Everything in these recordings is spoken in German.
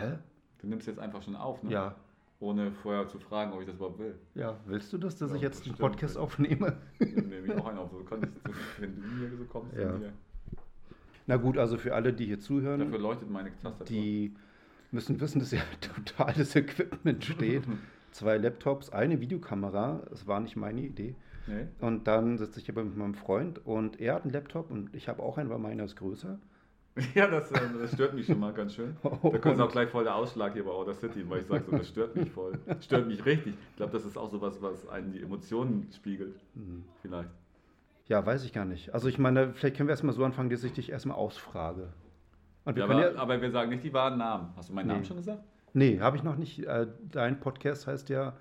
Hä? Du nimmst jetzt einfach schon auf, ne? Ja. Ohne vorher zu fragen, ob ich das überhaupt will. Ja, willst du das, dass Ja, ich jetzt den bestimmt. Podcast aufnehme? Dann nehme ich auch einen auf. So kann ich, wenn du mir so kommst, Ja. Na gut, also für alle, die hier zuhören, Dafür leuchtet meine Tastatur. die müssen wissen, dass hier totales Equipment steht. Zwei Laptops, eine Videokamera, es war nicht meine Idee. Nee? Und dann sitze ich hier mit meinem Freund und er hat einen Laptop und ich habe auch einen, weil meiner ist größer. Ja, das, äh, das stört mich schon mal ganz schön. Da kommt Und- auch gleich voll der Ausschlag hier bei Outer City, weil ich sage so, das stört mich voll. Das stört mich richtig. Ich glaube, das ist auch sowas, was einen die Emotionen spiegelt. Hm. Vielleicht. Ja, weiß ich gar nicht. Also ich meine, vielleicht können wir erstmal so anfangen, dass ich dich erstmal ausfrage. Wir Ja, aber, ja, aber wir sagen nicht die wahren Namen. Hast du meinen Nee. Namen schon gesagt? nee, habe ich noch nicht. Äh, dein Podcast heißt ja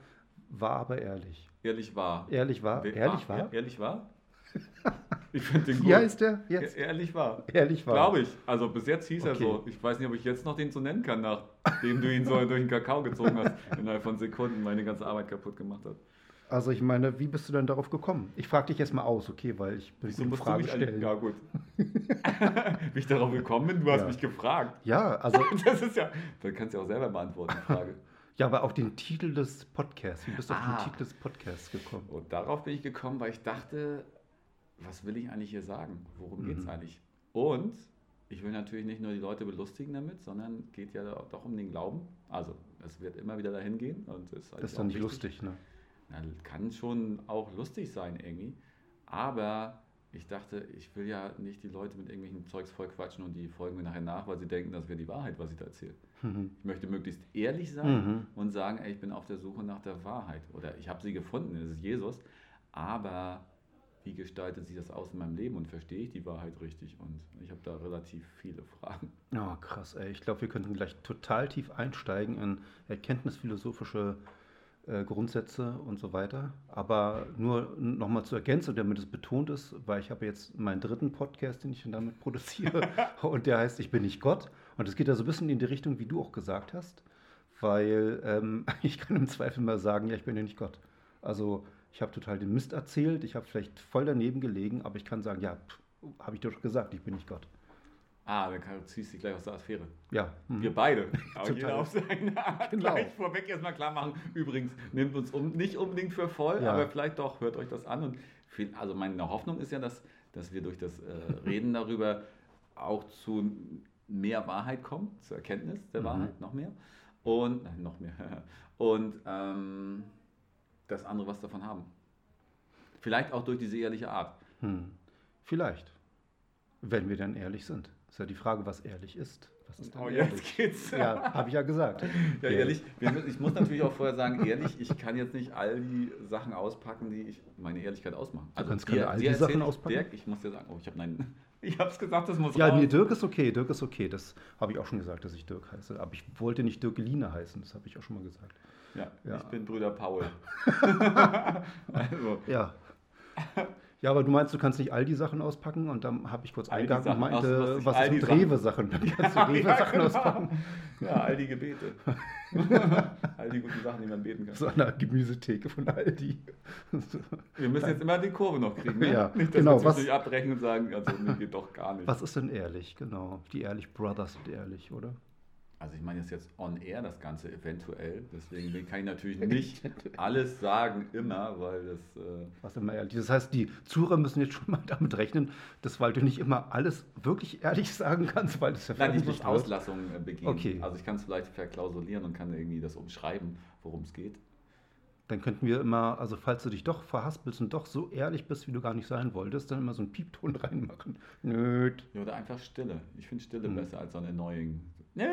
War aber ehrlich. Ehrlich wahr. Ehrlich war? Ehrlich war? Ehrlich wahr? Ich finde den gut. Wie heißt der jetzt? E- Ehrlich wahr. Ehrlich war. Glaube ich. Also bis jetzt hieß er Okay. so. Ich weiß nicht, ob ich jetzt noch den so nennen kann, nachdem du ihn so durch den Kakao gezogen hast, innerhalb von Sekunden meine ganze Arbeit kaputt gemacht hast. Also ich meine, wie bist du denn darauf gekommen? Ich frage dich jetzt mal aus, okay, weil ich bin gute musst du Fragen mich stellen. Ja, gut. Wie ich darauf gekommen bin, du hast Ja. mich gefragt. Ja, also Das ist ja. Dann kannst du ja auch selber beantworten, die Frage. ja, aber auch den Titel des Podcasts. Wie bist du auf Ah. den Titel des Podcasts gekommen? Und darauf bin ich gekommen, weil ich dachte, was will ich eigentlich hier sagen? Worum geht es Mhm. eigentlich? Und ich will natürlich nicht nur die Leute belustigen damit, sondern geht ja doch um den Glauben. Also, es wird immer wieder dahin gehen. Und das ist, Das ist doch nicht lustig, ne? Na, kann schon auch lustig sein irgendwie. Aber ich dachte, ich will ja nicht die Leute mit irgendwelchen Zeugs voll quatschen und die folgen mir nachher nach, weil sie denken, das wäre die Wahrheit, was ich da erzähle. Mhm. Ich möchte möglichst ehrlich sein Mhm. und sagen, ey, ich bin auf der Suche nach der Wahrheit. Oder ich habe sie gefunden, es ist Jesus. Aber wie gestaltet sich das aus in meinem Leben und verstehe ich die Wahrheit richtig? Und ich habe da relativ viele Fragen. Oh, krass, ey. Ich glaube, wir könnten gleich total tief einsteigen in erkenntnisphilosophische äh, Grundsätze und so weiter. Aber nur nochmal zur Ergänzung, damit es betont ist, weil ich habe jetzt meinen dritten Podcast, den ich dann damit produziere, und der heißt Ich bin nicht Gott. Und es geht da so ein bisschen in die Richtung, wie du auch gesagt hast, weil ähm, ich kann im Zweifel mal sagen, ja, ich bin ja nicht Gott. Also ich habe total den Mist erzählt, ich habe vielleicht voll daneben gelegen, aber ich kann sagen, ja, habe ich doch gesagt, ich bin nicht Gott. Ah, dann kann, ziehst du dich gleich aus der Affäre. Ja. mhm. Wir beide. Aber jeder auf seine Art. Genau. Gleich vorweg erstmal klar machen. Übrigens, nimmt uns um, nicht unbedingt für voll, Ja. aber vielleicht doch, hört euch das an. Und viel, also meine Hoffnung ist ja, dass, dass wir durch das äh, Reden darüber auch zu mehr Wahrheit kommen, zur Erkenntnis der Mhm. Wahrheit, noch mehr. Und, nein, noch mehr. Und ähm, dass andere was davon haben. Vielleicht auch durch diese ehrliche Art. Hm. Vielleicht. Wenn wir dann ehrlich sind. Ist ja die Frage, was ehrlich ist. Was ist denn Oh, ehrlich? jetzt geht's. Ja, habe ich ja gesagt. Ja, ehrlich, ich muss natürlich auch vorher sagen, ehrlich, ich kann jetzt nicht all die Sachen auspacken, die ich meine Ehrlichkeit ausmachen. Also kannst dir- keine all die Sachen ich, auspacken? Dirk, ich muss dir sagen, oh, ich habe nein, ich habe es gesagt, das muss Ja, raus. nee, Dirk ist okay. Dirk ist okay. Das habe ich auch schon gesagt, dass ich Dirk heiße. Aber ich wollte nicht Dirkeline heißen. Das habe ich auch schon mal gesagt. Ja, Ja. ich bin Brüder Paul. also, Ja. Ja, aber du meinst, du kannst nicht all die Sachen auspacken und dann habe ich kurz eingehakt und Sachen aus- meinte, was was Sachen- Rewe-Sachen? Dann kannst du Ja, Rewe-Sachen genau. auspacken. ja, all die Gebete. all die guten Sachen, die man beten kann. So der Gemüsetheke von Aldi. Wir müssen jetzt immer die Kurve noch kriegen, ne? Ja, Nicht, dass genau, wir was- zwischendurch abbrechen und sagen, also nee, geht doch gar nicht. Was ist denn ehrlich? Genau. Die Ehrlich Brothers sind ehrlich, oder? Also ich meine, das ist jetzt on air das Ganze eventuell, deswegen kann ich natürlich nicht alles sagen immer, weil das... Äh, Was immer ehrlich. Das heißt, die Zuhörer müssen jetzt schon mal damit rechnen, dass weil du nicht immer alles wirklich ehrlich sagen kannst, weil das ja Nein, ich muss wird. Auslassungen äh, begehen. Okay. Also ich kann es vielleicht verklausulieren und kann irgendwie das umschreiben, worum es geht. Dann könnten wir immer, also falls du dich doch verhaspelst und doch so ehrlich bist, wie du gar nicht sein wolltest, dann immer so einen Piepton reinmachen. Nöd. Ja, oder einfach Stille. Ich finde Stille Mhm. besser als so ein Annoying. Äh,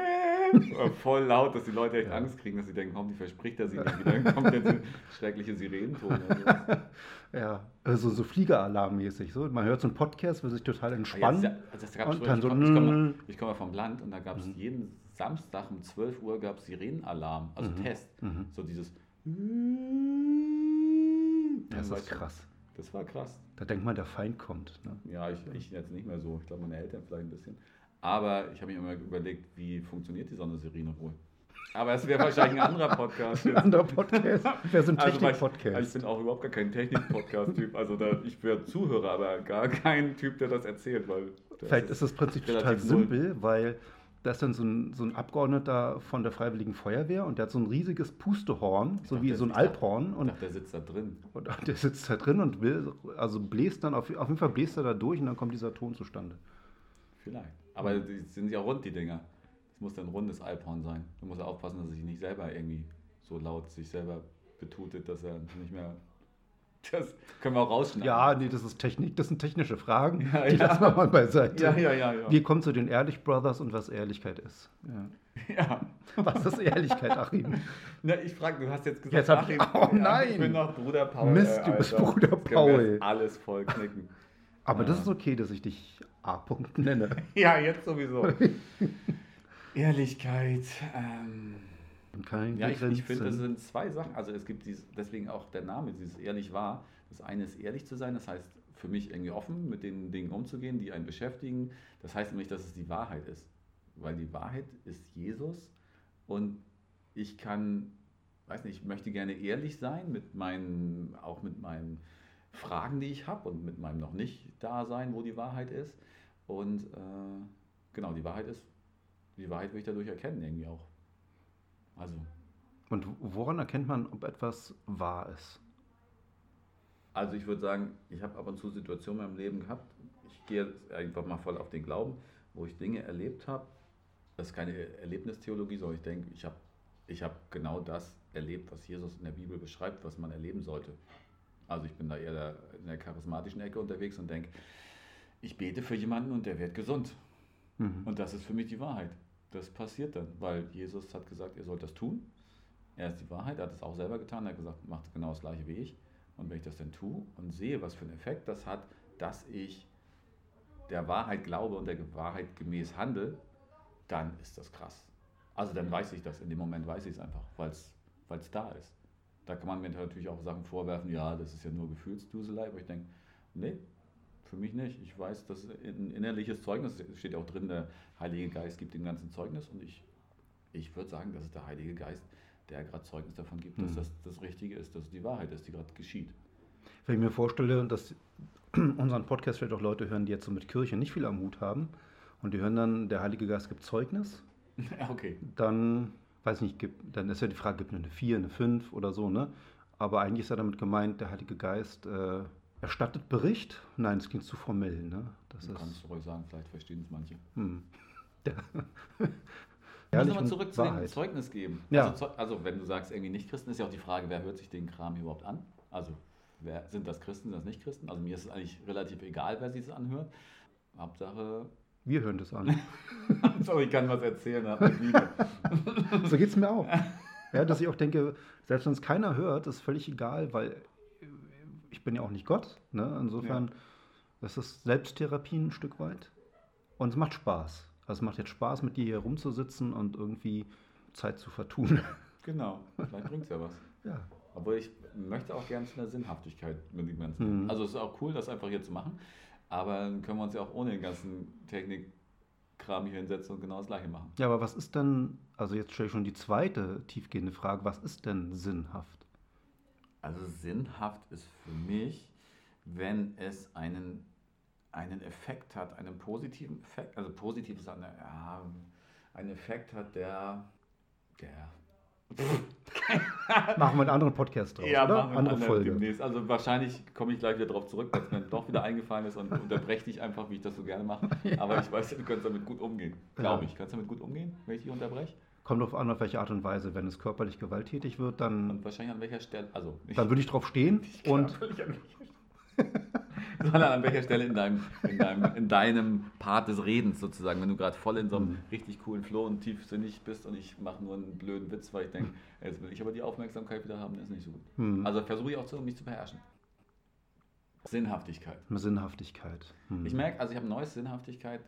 Voll laut, dass die Leute echt Ja. Angst kriegen, dass sie denken, komm, die verspricht er sie nicht wieder. Dann kommt jetzt ein schreckliche Sirenenton. Ja, also so Fliegeralarmmäßig. So. Man hört so einen Podcast, will sich total entspannen. jetzt, also Und dann ich so, komme ich komme, ich komme vom Land und da gab es Mhm. jeden Samstag um 12 Uhr gab Sirenenalarm, also Mhm. Test. Mhm. So dieses. Das ist krass. Das war krass. Da denkt man, der Feind kommt. Ne? Ja, ich, ich jetzt nicht mehr so. Ich glaube, meine Eltern vielleicht ein bisschen. Aber ich habe mir immer überlegt, wie funktioniert die Sonnensirene wohl? Aber es wäre wahrscheinlich ein anderer Podcast. Ein anderer Podcast. Wäre so ein Also, weil ich, ich Technik-Podcast. bin auch überhaupt gar kein Technik-Podcast-Typ. Also da, ich wäre Zuhörer, aber gar kein Typ, der das erzählt. Weil das Vielleicht ist das Prinzip total relativ null. simpel, weil da ist dann so ein, so ein Abgeordneter von der Freiwilligen Feuerwehr und der hat so ein riesiges Pustehorn, so dachte, wie so ein Alphorn. Und, dachte, der sitzt da drin. und der sitzt da drin und will, also bläst dann, auf, auf jeden Fall bläst er da durch und dann kommt dieser Ton zustande. Vielleicht. Aber die sind ja rund, die Dinger. Es muss dann ein rundes Alphorn sein. Du musst aufpassen, dass er sich nicht selber irgendwie so laut sich selber betutet, dass er nicht mehr. Das können wir auch rausschneiden. Ja, nee, das ist Technik, das sind technische Fragen. Ja, die ja. lassen wir mal beiseite. ja, ja, ja. ja. Wir kommen zu den Ehrlich Brothers und was Ehrlichkeit ist. Ja. ja. Was ist Ehrlichkeit, Achim? Na, ich frage, du hast jetzt gesagt, Jetzt Achim, oh nein! ich bin noch Bruder Paul. Mist, du bist Alter. Bruder Paul. jetzt alles voll knicken. Aber das ist okay, dass ich dich A-Punkt nenne. ja, jetzt sowieso. Ehrlichkeit. Ähm, kein Ja, ich, ich finde, das sind zwei Sachen. Also es gibt dieses, deswegen auch der Name, dieses ehrlich wahr. Das eine ist ehrlich zu sein, das heißt für mich irgendwie offen mit den Dingen umzugehen, die einen beschäftigen. Das heißt nämlich, dass es die Wahrheit ist. Weil die Wahrheit ist Jesus und ich kann, weiß nicht, ich möchte gerne ehrlich sein mit meinen, auch mit meinen Fragen, die ich habe und mit meinem noch nicht da sein, wo die Wahrheit ist. Und äh, genau, die Wahrheit ist, die Wahrheit will ich dadurch erkennen irgendwie auch. Also Und woran erkennt man, ob etwas wahr ist? Also ich würde sagen, ich habe ab und zu Situationen in meinem Leben gehabt, ich gehe jetzt einfach mal voll auf den Glauben, wo ich Dinge erlebt habe. Das ist keine Erlebnistheologie, sondern ich denke, ich habe ich hab genau das erlebt, was Jesus in der Bibel beschreibt, was man erleben sollte. Also ich bin da eher der, in der charismatischen Ecke unterwegs und denke, ich bete für jemanden und der wird gesund. Mhm. Und das ist für mich die Wahrheit. Das passiert dann, weil Jesus hat gesagt, ihr sollt das tun. Er ist die Wahrheit, er hat es auch selber getan, er hat gesagt, macht genau das gleiche wie ich. Und wenn ich das dann tue und sehe, was für einen Effekt das hat, dass ich der Wahrheit glaube und der Wahrheit gemäß handle, dann ist das krass. Also dann weiß ich das, in dem Moment weiß ich es einfach, weil es da ist. Da kann man mir natürlich auch Sachen vorwerfen, ja, das ist ja nur Gefühlsduselei, aber ich denke, nee, für mich nicht. Ich weiß, das ist ein innerliches Zeugnis, es steht auch drin, der Heilige Geist gibt dem ganzen Zeugnis und ich, ich würde sagen, das ist der Heilige Geist, der gerade Zeugnis davon gibt, dass Mhm. das das Richtige ist, dass es die Wahrheit ist, die gerade geschieht. Wenn ich mir vorstelle, dass unseren Podcast vielleicht auch Leute hören, die jetzt so mit Kirche nicht viel am Hut haben und die hören dann, der Heilige Geist gibt Zeugnis, ja, okay. dann, weiß nicht, gibt, dann ist ja die Frage, gibt eine 4, eine 5 oder so, ne? Aber eigentlich ist ja damit gemeint, der Heilige Geist äh, erstattet Bericht. Nein, das klingt zu formell, ne? Das ist. kannst du ruhig sagen, vielleicht verstehen es manche. Hm. Ja, nochmal und zurück zu dem Wahrheit. Zeugnis geben. Ja. Also, also wenn du sagst, irgendwie nicht Christen, ist ja auch die Frage, wer hört sich den Kram überhaupt an? Also wer, sind das Christen, sind das nicht Christen? Also mir ist es eigentlich relativ egal, wer sich das anhört. Hauptsache, wir hören das an. Hauptsache ich kann was erzählen. So geht es mir auch. Ja, dass ich auch denke, selbst wenn es keiner hört, ist völlig egal, weil ich bin ja auch nicht Gott. Ne? Insofern, das ist Selbsttherapie ein Stück weit. Und es macht Spaß. Also es macht jetzt Spaß, mit dir hier rumzusitzen und irgendwie Zeit zu vertun. Genau, vielleicht bringt es ja was. Ja. Obwohl ich möchte auch gerne zu einer Sinnhaftigkeit mit dem Ganzen. Mhm. Also es ist auch cool, das einfach hier zu machen. Aber dann können wir uns ja auch ohne den ganzen Technikkram hier hinsetzen und genau das gleiche machen. ja, aber was ist denn, also jetzt stelle ich schon die zweite tiefgehende Frage, was ist denn sinnhaft? Also sinnhaft ist für mich, wenn es einen, einen Effekt hat, einen positiven Effekt, also positiv ist eine, ja, einen Effekt hat, der, der Machen wir einen anderen Podcast draus, oder? machen wir Andere andere Folge. demnächst. Also wahrscheinlich komme ich gleich wieder drauf zurück, weil es mir doch wieder eingefallen ist und unterbreche dich einfach, wie ich das so gerne mache. Aber ich weiß, du kannst damit gut umgehen. Glaube Ja. ich. Kannst du damit gut umgehen, wenn ich dich unterbreche? Kommt darauf an, auf welche Art und Weise. Wenn es körperlich gewalttätig wird, dann, Und wahrscheinlich an welcher Stelle, also nicht dann würde ich drauf stehen und körperlich an welcher Stelle, sondern an welcher Stelle in deinem, in, deinem, in deinem Part des Redens sozusagen, wenn du gerade voll in so einem Mhm. richtig coolen Flow und tiefsinnig bist und ich mache nur einen blöden Witz, weil ich denke, jetzt will ich aber die Aufmerksamkeit wieder haben, das ist nicht so gut. hm, Also versuche ich auch zu, mich zu beherrschen. Sinnhaftigkeit. Sinnhaftigkeit. Hm. Ich merke, also ich habe neues Sinnhaftigkeit.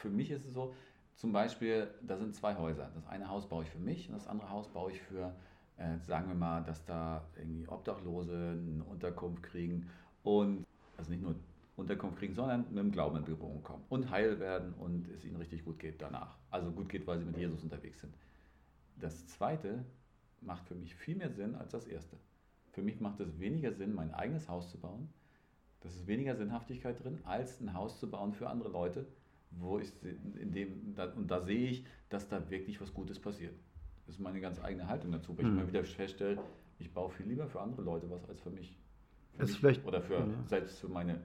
Für mich ist es so, zum Beispiel, da sind zwei Häuser. Das eine Haus baue ich für mich und das andere Haus baue ich für, äh, sagen wir mal, dass da irgendwie Obdachlose eine Unterkunft kriegen und, also nicht nur Unterkunft kriegen, sondern mit dem Glauben in Berührung kommen und heil werden und es ihnen richtig gut geht danach. Also gut geht, weil sie mit Jesus unterwegs sind. Das zweite macht für mich viel mehr Sinn als das erste. Für mich macht es weniger Sinn, mein eigenes Haus zu bauen. Das ist weniger Sinnhaftigkeit drin, als ein Haus zu bauen für andere Leute, wo ich in dem, und da sehe ich, dass da wirklich was Gutes passiert. Das ist meine ganz eigene Haltung dazu, weil mhm. ich immer wieder feststelle, ich baue viel lieber für andere Leute was als für mich. Für mich vielleicht, oder für ja. selbst für meine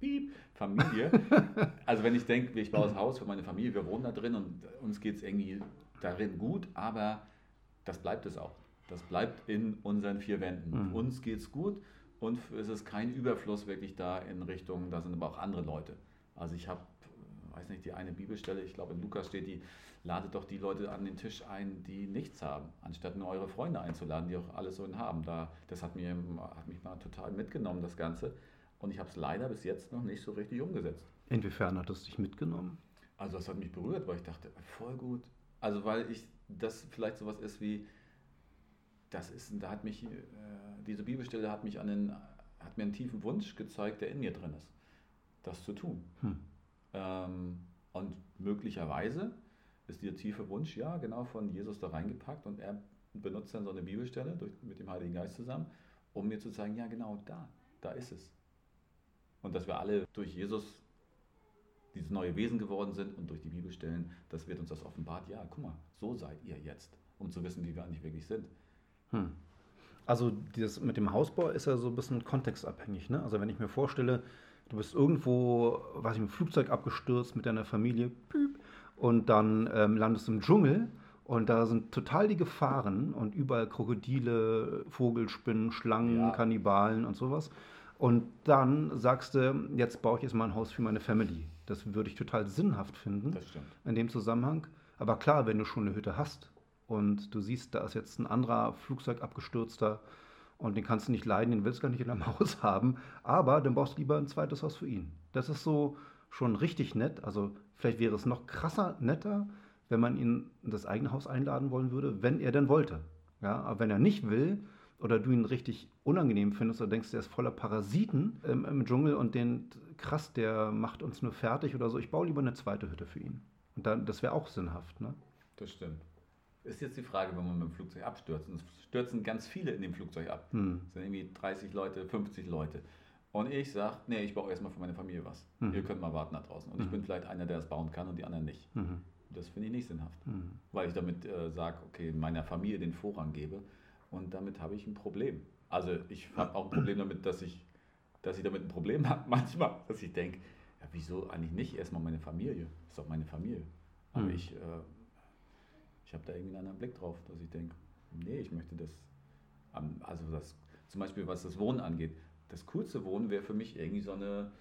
Piep, Familie. also wenn ich denke, ich baue das Haus für meine Familie, wir wohnen da drin und uns geht es irgendwie darin gut, aber das bleibt es auch. Das bleibt in unseren vier Wänden. Mhm. Uns geht es gut und es ist kein Überfluss wirklich da in Richtung, da sind aber auch andere Leute. Also ich habe, weiß nicht, die eine Bibelstelle, ich glaube in Lukas steht die, ladet doch die Leute an den Tisch ein, die nichts haben, anstatt nur eure Freunde einzuladen, die auch alles so haben. Da, das hat, mir, hat mich mal total mitgenommen, das Ganze. Und ich habe es leider bis jetzt noch nicht so richtig umgesetzt. Inwiefern hat es dich mitgenommen? Also das hat mich berührt, weil ich dachte, voll gut. Also weil ich das vielleicht sowas ist wie, das ist, da hat mich, äh, diese Bibelstelle hat mich an den, hat mir einen tiefen Wunsch gezeigt, der in mir drin ist, das zu tun. Hm. Ähm, und möglicherweise ist dieser tiefe Wunsch, ja, genau von Jesus da reingepackt und er benutzt dann so eine Bibelstelle durch, mit dem Heiligen Geist zusammen, um mir zu zeigen, ja, genau da, da ist es. Und dass wir alle durch Jesus dieses neue Wesen geworden sind und durch die Bibelstellen, das wird uns das offenbart, ja, guck mal, so seid ihr jetzt, um zu wissen, wie wir eigentlich wirklich sind. Hm. Also das mit dem Hausbau ist ja so ein bisschen kontextabhängig. Ne? Also wenn ich mir vorstelle, du bist irgendwo, weiß ich, im Flugzeug abgestürzt mit deiner Familie und dann ähm, landest du im Dschungel und da sind total die Gefahren und überall Krokodile, Vogelspinnen, Schlangen, ja. Kannibalen und sowas. Und dann sagst du, jetzt baue ich jetzt mal ein Haus für meine Family. Das würde ich total sinnhaft finden in dem Zusammenhang. Aber klar, wenn du schon eine Hütte hast und du siehst, da ist jetzt ein anderer Flugzeug abgestürzter und den kannst du nicht leiden, den willst du gar nicht in deinem Haus haben, aber dann baust du lieber ein zweites Haus für ihn. Das ist so schon richtig nett. Also vielleicht wäre es noch krasser netter, wenn man ihn in das eigene Haus einladen wollen würde, wenn er denn wollte. Ja, aber wenn er nicht will oder du ihn richtig unangenehm findest oder denkst, der ist voller Parasiten im, im Dschungel und den krass, der macht uns nur fertig oder so, ich baue lieber eine zweite Hütte für ihn. Und dann, das wäre auch sinnhaft, ne? Das stimmt. Ist jetzt die Frage, wenn man mit dem Flugzeug abstürzt. Und es stürzen ganz viele in dem Flugzeug ab. Hm. Es sind irgendwie 30 Leute, 50 Leute. Und ich sage, nee, ich baue erstmal für meine Familie was. Mhm. Ihr könnt mal warten da draußen. Und mhm. ich bin vielleicht einer, der es bauen kann und die anderen nicht. Mhm. Das finde ich nicht sinnhaft. Mhm. Weil ich damit äh, sage, okay, meiner Familie den Vorrang gebe. Und damit habe ich ein Problem. Also ich habe auch ein Problem damit, dass ich, dass ich damit ein Problem habe manchmal, dass ich denke, ja, wieso eigentlich nicht erstmal meine Familie? Das ist doch meine Familie. Aber mhm. ich, äh, ich habe da irgendwie einen anderen Blick drauf, dass ich denke, nee, ich möchte das, also das, zum Beispiel was das Wohnen angeht, das coolste Wohnen wäre für mich irgendwie so eine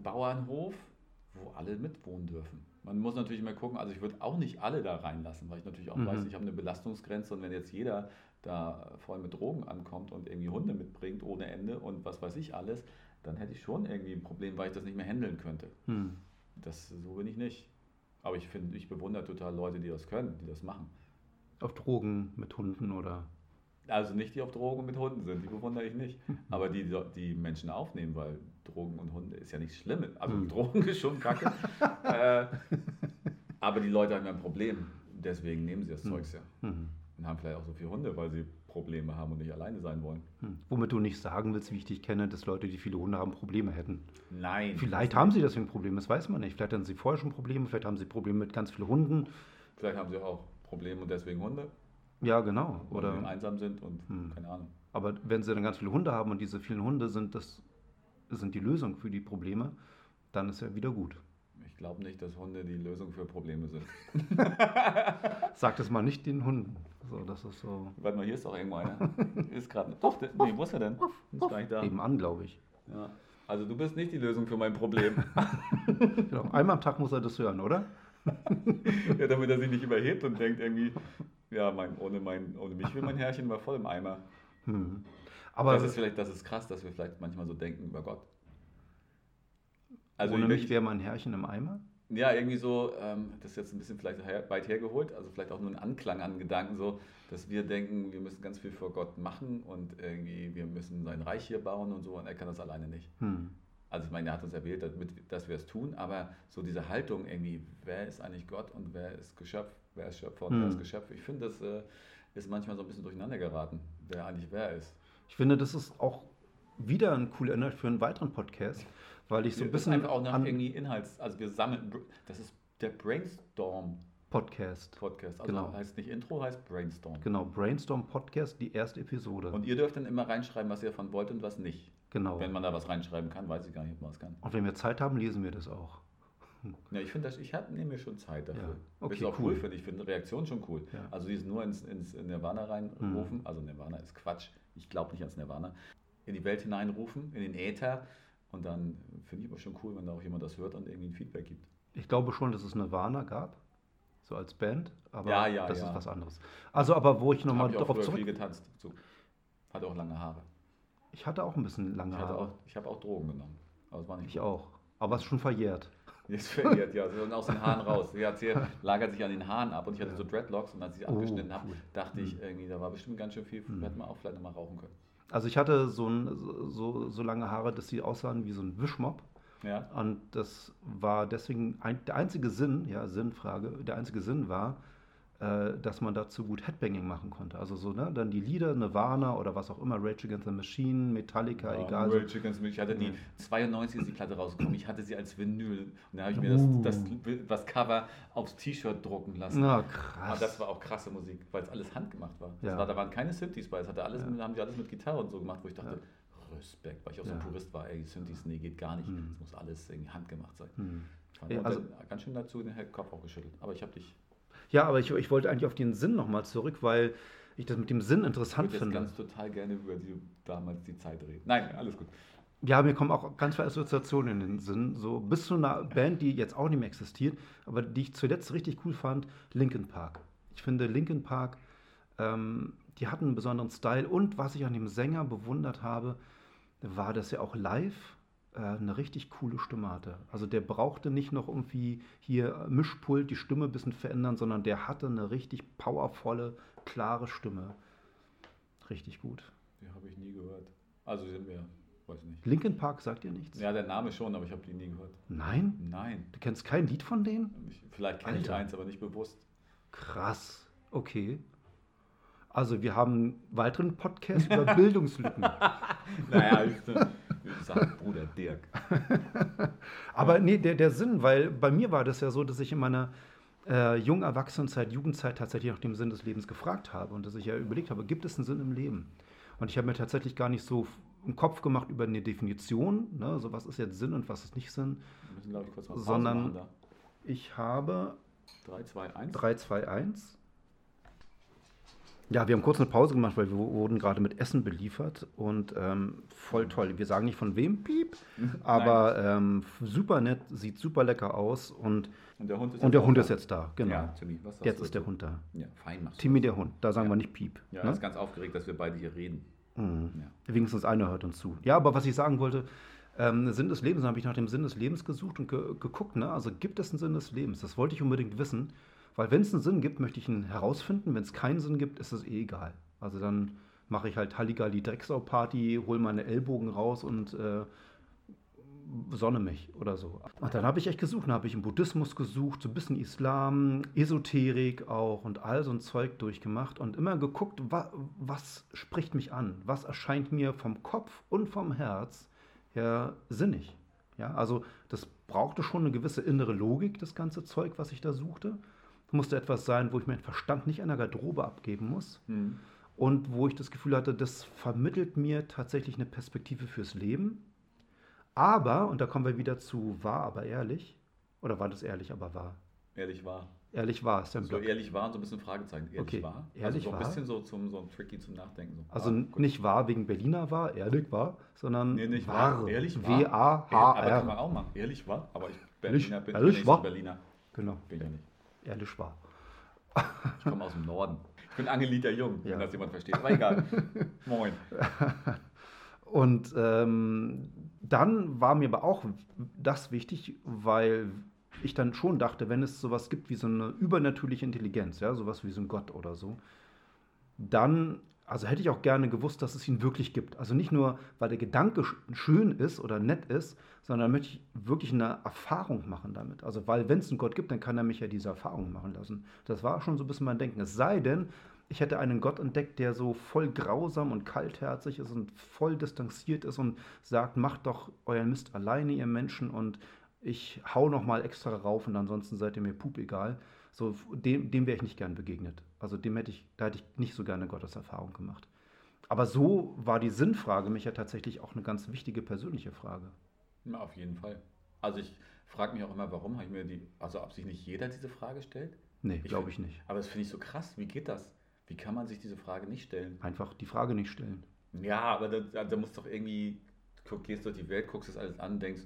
Bauernhof, wo alle mitwohnen dürfen. Man muss natürlich mal gucken, also ich würde auch nicht alle da reinlassen, weil ich natürlich auch mhm. weiß, ich habe eine Belastungsgrenze und wenn jetzt jeder da voll mit Drogen ankommt und irgendwie Hunde mitbringt ohne Ende und was weiß ich alles, dann hätte ich schon irgendwie ein Problem, weil ich das nicht mehr handeln könnte. Mhm. Das, so bin ich nicht. Aber ich finde, ich bewundere total Leute, die das können, die das machen. Auf Drogen mit Hunden oder? Also nicht die auf Drogen mit Hunden sind, die bewundere ich nicht. Aber die, die Menschen aufnehmen, weil Drogen und Hunde ist ja nichts Schlimmes. Also mhm. Drogen ist schon kacke. äh, aber die Leute haben ja ein Problem. Deswegen nehmen sie das mhm. Zeugs ja. Mhm. Und haben vielleicht auch so viele Hunde, weil sie Probleme haben und nicht alleine sein wollen. Hm. Womit du nicht sagen willst, wie ich dich kenne, dass Leute, die viele Hunde haben, Probleme hätten. Nein. Vielleicht haben sie deswegen Probleme, das weiß man nicht. Vielleicht hatten sie vorher schon Probleme, vielleicht haben sie Probleme mit ganz vielen Hunden. Vielleicht haben sie auch Probleme und deswegen Hunde. Ja, genau. Oder, Oder einsam sind und hm. keine Ahnung. Aber wenn sie dann ganz viele Hunde haben und diese vielen Hunde sind, das sind die Lösung für die Probleme, dann ist ja wieder gut. Ich glaube nicht, dass Hunde die Lösung für Probleme sind. Sag das mal nicht den Hunden. So, das ist so. Warte mal, hier ist doch irgendwo einer. ist gerade. Doch, der, nee, wo ist er denn? Ist gar nicht da. Nebenan, glaube ich. Ja. Also du bist nicht die Lösung für mein Problem. genau. Einmal am Tag muss er das hören, oder? ja, damit er sich nicht überhebt und denkt irgendwie, ja, mein, ohne, mein, ohne mich will mein Herrchen mal voll im Eimer. Hm. Aber das ist vielleicht, das ist krass, dass wir vielleicht manchmal so denken über Gott. Also ohne mich wäre mein Herrchen im Eimer? Ja, irgendwie so, ähm, das ist jetzt ein bisschen vielleicht weit hergeholt, also vielleicht auch nur ein Anklang an Gedanken, so, dass wir denken, wir müssen ganz viel vor Gott machen und irgendwie wir müssen sein Reich hier bauen und so und er kann das alleine nicht. Hm. Also ich meine, er hat uns erwählt, dass wir es tun, aber so diese Haltung irgendwie, wer ist eigentlich Gott und wer ist Geschöpf, wer ist Schöpfer und hm. wer ist Geschöpf, ich finde, das äh, ist manchmal so ein bisschen durcheinander geraten, wer eigentlich wer ist. Ich finde, das ist auch wieder ein cooler Inhalt für einen weiteren Podcast, weil ich so ein bisschen... Einfach auch nach irgendwie Inhalts... Also wir sammeln... Das ist Der Brainstorm Podcast. Podcast. Also Genau. heißt nicht Intro, heißt Brainstorm. Genau, Brainstorm Podcast, die erste Episode. Und ihr dürft dann immer reinschreiben, was ihr davon wollt und was nicht. genau. Wenn man da was reinschreiben kann, weiß ich gar nicht, ob man es kann. Und wenn wir Zeit haben, lesen wir das auch. Ja, ich finde, das- ich nehme mir schon Zeit dafür. Ja. Okay, ist auch cool. cool, finde ich. finde Reaktion schon cool. Ja. Also dieses nur ins, ins in Nirvana reinrufen, also Nirvana ist Quatsch, ich glaube nicht ans Nirvana, in die Welt hineinrufen, in den Äther und dann finde ich aber schon cool, wenn da auch jemand das hört und irgendwie ein Feedback gibt. Ich glaube schon, dass es Nirvana gab, so als Band, aber Ja, ja, das ist was anderes. Also, aber wo ich nochmal darauf zurück... viel getanzt. So. Hatte auch lange Haare. Ich hatte auch ein bisschen lange Ich, Haare. auch, ich habe auch Drogen genommen. Aber es war nicht Ich auch. Aber es ist schon verjährt. Jetzt verliert, ja, so aus den Haaren raus. Sie hat hier, lagert sich an den Haaren ab und ich hatte so Dreadlocks und als ich sie Oh, abgeschnitten habe, cool. dachte ich irgendwie, da war bestimmt ganz schön viel, hätte man auch vielleicht nochmal rauchen können. Also ich hatte so, ein, so, so lange Haare, dass sie aussahen wie so ein Wischmopp. Ja, Und das war deswegen ein, der einzige Sinn, ja, Sinnfrage, der einzige Sinn war, äh, dass man dazu gut Headbanging machen konnte. Also so, ne, dann die Lieder, Nirvana oder was auch immer, Rage Against the Machine, Metallica, Ja, egal. Rage Against the Machine. Ich hatte die Ja. 92 ist die Platte rausgekommen. Ich hatte sie als Vinyl. Und dann habe ich mir Uh. das, das, das Cover aufs T-Shirt drucken lassen. Na, Aber krass. das war auch krasse Musik, weil es alles handgemacht war. Ja. war da waren keine Synthes bei. Es hatte alles, Ja. haben die alles mit Gitarre und so gemacht, wo ich dachte, Respekt, weil ich auch so ein Ja. Purist war. Ey, Synthes, nee, geht gar nicht. Es Hm. muss alles irgendwie handgemacht sein. Hm. Ja, dann also- ganz schön dazu den Kopf auch geschüttelt. Aber ich habe dich Ja, aber ich, ich wollte eigentlich auf den Sinn nochmal zurück, weil ich das mit dem Sinn ich interessant jetzt finde. ganz total gerne über die, damals die Zeit reden. Nein, alles gut. Ja, mir kommen auch ganz viele Assoziationen in den Sinn. So bis zu einer Band, die jetzt auch nicht mehr existiert, aber die ich zuletzt richtig cool fand, Linkin Park. Ich finde Linkin Park, ähm, die hatten einen besonderen Style und was ich an dem Sänger bewundert habe, war, dass er auch live eine richtig coole Stimme hatte. Also der brauchte nicht noch irgendwie hier Mischpult, die Stimme ein bisschen verändern, sondern der hatte eine richtig powervolle, klare Stimme. Richtig gut. Die habe ich nie gehört. Also sind wir, weiß nicht. Linkin Park sagt dir nichts? Ja, der Name schon, aber ich habe die nie gehört. Nein? Nein. Du kennst kein Lied von denen? Ich, vielleicht kenne ich eins, aber nicht bewusst. Krass. Okay. Also wir haben einen weiteren Podcast über Bildungslücken. Naja, ich, ich sag Bruder Dirk. Aber nee, der, der Sinn, weil bei mir war das ja so, dass ich in meiner äh, jungen Erwachsenenzeit, Jugendzeit tatsächlich nach dem Sinn des Lebens gefragt habe und dass ich ja überlegt habe, gibt es einen Sinn im Leben? Und ich habe mir tatsächlich gar nicht so einen Kopf gemacht über eine Definition, ne, so was ist jetzt Sinn und was ist nicht Sinn. Wir müssen, glaube ich, kurz mal Pause Sondern-. Ich habe 3, 2, 1. 3, 2, 1. Ja, wir haben kurz eine Pause gemacht, weil wir wurden gerade mit Essen beliefert und ähm, voll toll. Wir sagen nicht von wem, piep, aber ähm, super nett, sieht super lecker aus und, Und der Hund ist und der Hund ist jetzt da, genau. Ja, Timmy, was jetzt du ist der? Hund da. Ja, fein machst Timmy der Hund, da sagen Ja. wir nicht piep. Ja, ne? er ist ganz aufgeregt, dass wir beide hier reden. Mhm. Ja. Wenigstens einer hört uns zu. Ja, aber was ich sagen wollte, ähm, Sinn des Lebens, habe ich nach dem Sinn des Lebens gesucht und ge geguckt. Ne? Also gibt es einen Sinn des Lebens? Das wollte ich unbedingt wissen, weil wenn es einen Sinn gibt, möchte ich ihn herausfinden. Wenn es keinen Sinn gibt, ist es eh egal. Also dann mache ich halt Halligalli Drecksau-Party, hole meine Ellbogen raus und äh, sonne mich oder so. Und dann habe ich echt gesucht, dann habe ich im Buddhismus gesucht, so ein bisschen Islam, Esoterik auch und all so ein Zeug durchgemacht und immer geguckt, wa was spricht mich an, was erscheint mir vom Kopf und vom Herz her sinnig. Ja, also das brauchte schon eine gewisse innere Logik, das ganze Zeug, was ich da suchte. Musste etwas sein, wo ich meinen Verstand nicht an der Garderobe abgeben muss Hm. und wo ich das Gefühl hatte, das vermittelt mir tatsächlich eine Perspektive fürs Leben. Aber, und da kommen wir wieder zu wahr, aber ehrlich, oder war das ehrlich, aber wahr? Ehrlich wahr. Ehrlich wahr ist der So Block. ehrlich wahr und so ein bisschen Fragezeichen. Ehrlich Okay, wahr. ehrlich also so ein bisschen so, zum, so ein tricky zum Nachdenken. So. Also gut. nicht wahr wegen Berliner wahr, ehrlich wahr, sondern Nee, nicht wahr. wahr. Ehrlich wahr. Aber kann man auch machen. Ehrlich wahr. Aber ich Ehrlich- Berliner bin ehrlich nicht Berliner. Genau, Bin ich ja nicht. Ehrlich wahr. Ich komme aus dem Norden. Ich bin Angelita Jung, Ja. wenn das jemand versteht. Aber egal. Moin. Und ähm, dann war mir aber auch das wichtig, weil ich dann schon dachte, wenn es sowas gibt wie so eine übernatürliche Intelligenz, ja, sowas wie so ein Gott oder so, dann, also hätte ich auch gerne gewusst, dass es ihn wirklich gibt. Also nicht nur, weil der Gedanke sch- schön ist oder nett ist, sondern möchte ich wirklich eine Erfahrung machen damit. Also, weil wenn es einen Gott gibt, dann kann er mich ja diese Erfahrung machen lassen. Das war schon so ein bisschen mein Denken. Es sei denn, ich hätte einen Gott entdeckt, der so voll grausam und kaltherzig ist und voll distanziert ist und sagt, macht doch euren Mist alleine, ihr Menschen, und ich hau noch mal extra rauf und ansonsten seid ihr mir pup egal. So, dem, dem wäre ich nicht gern begegnet. Also dem hätte ich, da hätte ich nicht so gerne Gotteserfahrung gemacht. Aber so war die Sinnfrage mich ja tatsächlich auch eine ganz wichtige persönliche Frage. Ja, auf jeden Fall. Also ich frage mich auch immer, warum habe ich mir die, also ob sich nicht jeder diese Frage stellt? Nee, glaube ich nicht. Aber das finde ich so krass. Wie geht das? Wie kann man sich diese Frage nicht stellen? Einfach die Frage nicht stellen. Ja, aber da, da muss doch irgendwie, du gehst durch die Welt, guckst das alles an, denkst,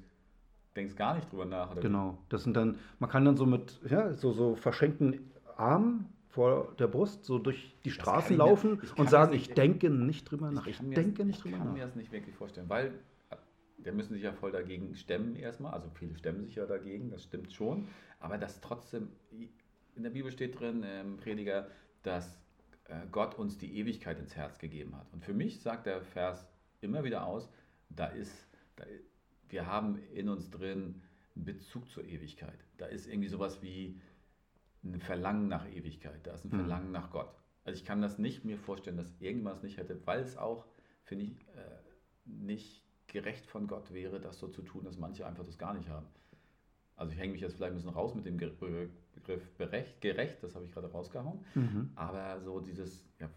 denkst gar nicht drüber nach. genau. Das sind dann, man kann dann so mit ja, so, so verschenkten Armen vor der Brust so durch die Straßen laufen mir, und sagen, nicht, ich denke nicht drüber nach. Ich, ich denke nicht drüber nach. Ich kann mir das nicht wirklich vorstellen, weil der müssen sich ja voll dagegen stemmen erstmal. Also viele stemmen sich ja dagegen, das stimmt schon. Aber dass trotzdem, in der Bibel steht drin, im Prediger, dass äh, Gott uns die Ewigkeit ins Herz gegeben hat. Und für mich sagt der Vers immer wieder aus, da ist, da, wir haben in uns drin einen Bezug zur Ewigkeit. Da ist irgendwie sowas wie ein Verlangen nach Ewigkeit, da ist ein mhm. Verlangen nach Gott. Also ich kann das nicht mir vorstellen, dass irgendwas nicht hätte, weil es auch, finde ich, äh, nicht gerecht von Gott wäre, das so zu tun, dass manche einfach das gar nicht haben. Also ich hänge mich jetzt vielleicht ein bisschen raus mit dem Begriff berecht, gerecht, das habe ich gerade rausgehauen. Mhm. Aber so dieses, ja,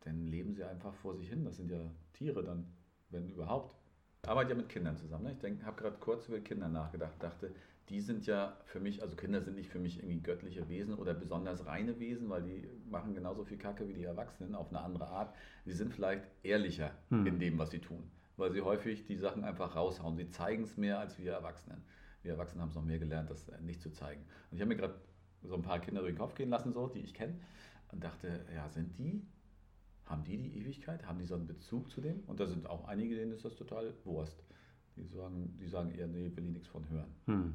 dann leben sie einfach vor sich hin. Das sind ja Tiere dann, wenn überhaupt. Ich arbeite ja mit Kindern zusammen. Ne? Ich habe gerade kurz über Kinder nachgedacht, dachte, die sind ja für mich, also Kinder sind nicht für mich irgendwie göttliche Wesen oder besonders reine Wesen, weil die machen genauso viel Kacke wie die Erwachsenen auf eine andere Art. Sie sind vielleicht ehrlicher mhm. in dem, was sie tun, weil sie häufig die Sachen einfach raushauen. Sie zeigen es mehr als wir Erwachsenen. Wir Erwachsenen haben es noch mehr gelernt, das nicht zu zeigen. Und ich habe mir gerade so ein paar Kinder durch den Kopf gehen lassen, so, die ich kenne, und dachte, ja, sind die, haben die die Ewigkeit? Haben die so einen Bezug zu dem? Und da sind auch einige, denen ist das total Wurst. Die sagen, die sagen eher, nee, will ich nichts von hören. Hm.